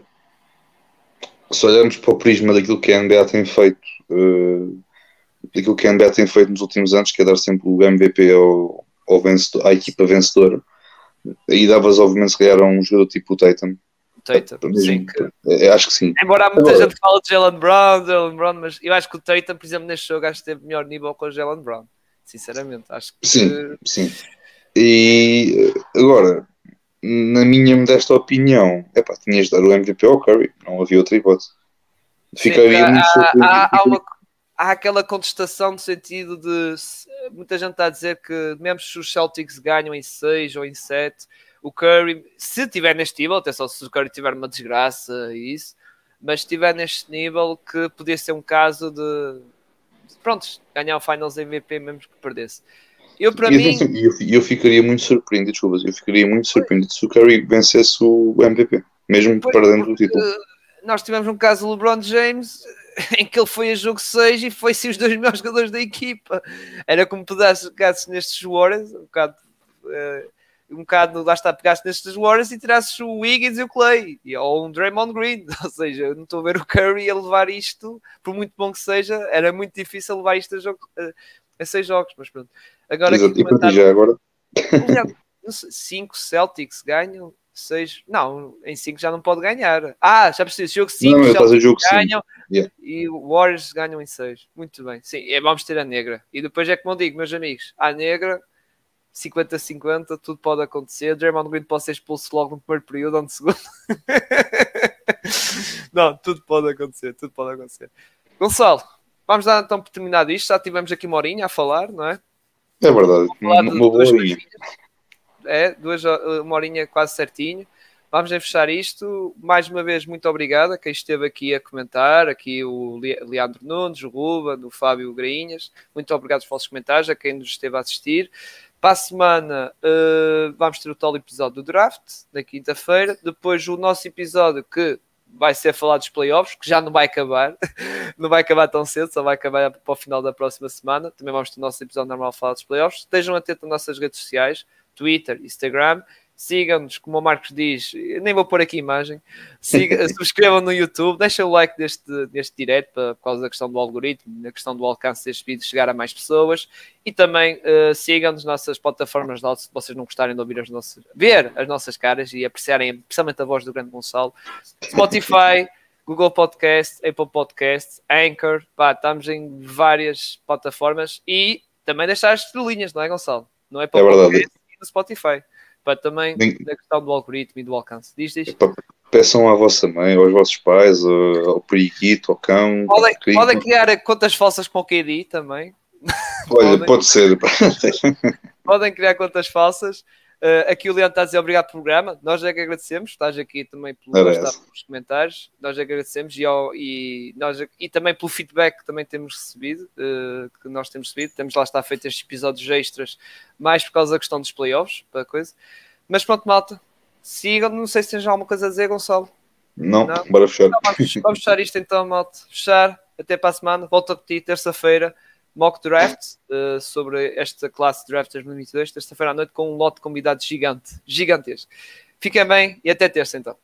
se olharmos para o prisma daquilo que a NBA tem feito, uh, daquilo que a NBA tem feito nos últimos anos, que é dar sempre o MVP ao, ao vencedor, à equipa vencedora, aí davas, obviamente, se calhar a um jogador tipo o Tatum, Tatum, sim. Que... É, acho que sim. Embora há muita Agora... gente que fala de Jalen Brown, Jalen Brown, mas eu acho que o Tatum, por exemplo, neste jogo, acho que teve melhor nível com o Jalen Brown. Sinceramente, acho que. Sim, sim. E agora, na minha modesta opinião, é pá, tinhas de dar o MVP ao Curry, não havia outra hipótese. Ficaria muito há, há, há, uma, há aquela contestação no sentido de muita gente está a dizer que mesmo se os Celtics ganham em 6 ou em 7 o Curry, se tiver neste nível, até só se o Curry tiver uma desgraça e isso, mas se estiver neste nível, que podia ser um caso de, pronto, ganhar o Finals MVP mesmo que perdesse. Eu, para mim... Eu, eu ficaria muito surpreendido, desculpa, eu ficaria muito surpreendido se o Curry vencesse o MVP, mesmo perdendo o título. Nós tivemos um caso do LeBron James em que ele foi a jogo 6 e foi sim os dois melhores jogadores da equipa. Era como tu gasses nestes Warriors, um bocado... Uh, um bocado, lá está, pegaste nestes Warriors e tirasses o Wiggins e o Clay, ou um Draymond Green, ou seja, eu não estou a ver o Curry a levar isto, por muito bom que seja, era muito difícil levar isto a, jogo, a, a seis jogos, mas pronto. Agora, Exato, aqui, comentar... já agora? 5 Celtics ganham, 6, não, em 5 já não pode ganhar. Ah, já preciso, jogo 5, Celtics ganham yeah. e o Warriors ganham em 6. Muito bem, sim, é, vamos ter a negra. E depois é como eu digo, meus amigos, a negra 50-50, tudo pode acontecer. Draymond Green pode ser expulso logo no primeiro período ou no segundo. não, tudo pode acontecer, tudo pode acontecer. Gonçalo, vamos dar então por terminado isto. Já tivemos aqui uma horinha a falar, não é? É verdade, uma, uma boa horinha. É, duas, uma horinha quase certinho. Vamos fechar isto. Mais uma vez, muito obrigado a quem esteve aqui a comentar, aqui o Leandro Nunes, o Ruben, o Fábio Grainhas. Muito obrigado pelos vossos comentários, a quem nos esteve a assistir. Para a semana uh, vamos ter o tal episódio do draft, na quinta-feira. Depois o nosso episódio que vai ser falar dos playoffs, que já não vai acabar, não vai acabar tão cedo, só vai acabar para o final da próxima semana. Também vamos ter o nosso episódio normal falar dos playoffs. Estejam atentos às nossas redes sociais, Twitter, Instagram. Sigam-nos, como o Marcos diz, nem vou pôr aqui imagem, subscrevam no YouTube, deixem o like deste, deste direto por causa da questão do algoritmo, da questão do alcance deste vídeo chegar a mais pessoas. E também uh, sigam-nos nas nossas plataformas de áudio se vocês não gostarem de ouvir as nossas, ver as nossas caras e apreciarem principalmente a voz do grande Gonçalo, Spotify, Google Podcast, Apple Podcast, Anchor, pá, estamos em várias plataformas. E também deixar as estrelinhas, não é Gonçalo? Não é para é verdade. No Spotify para também da questão do algoritmo e do alcance. Diz, diz. Peçam à vossa mãe, aos vossos pais, ao periquito, ao cão. Podem, podem criar contas falsas com o KD também. Olha, podem. pode ser. podem criar contas falsas. Uh, aqui o Leandro está a dizer obrigado pelo programa. Nós é que agradecemos. Estás aqui também pelo, pelos comentários. Nós é que agradecemos e, ao, e, nós, e também pelo feedback que também temos recebido. Uh, que nós temos recebido. Temos lá está feito estes episódios extras, mais por causa da questão dos playoffs. Para coisa. Mas pronto, malta. Sigam. Não sei se tens alguma coisa a dizer, Gonçalo. Não, Não? bora fechar. Vamos, vamos fechar isto então, malta. Fechar. Até para a semana. Volto a repetir, terça-feira mock draft uh, sobre esta classe de draft 2022, terça-feira à noite, com um lote de convidados gigante, gigantesco. Fiquem bem e até terça então.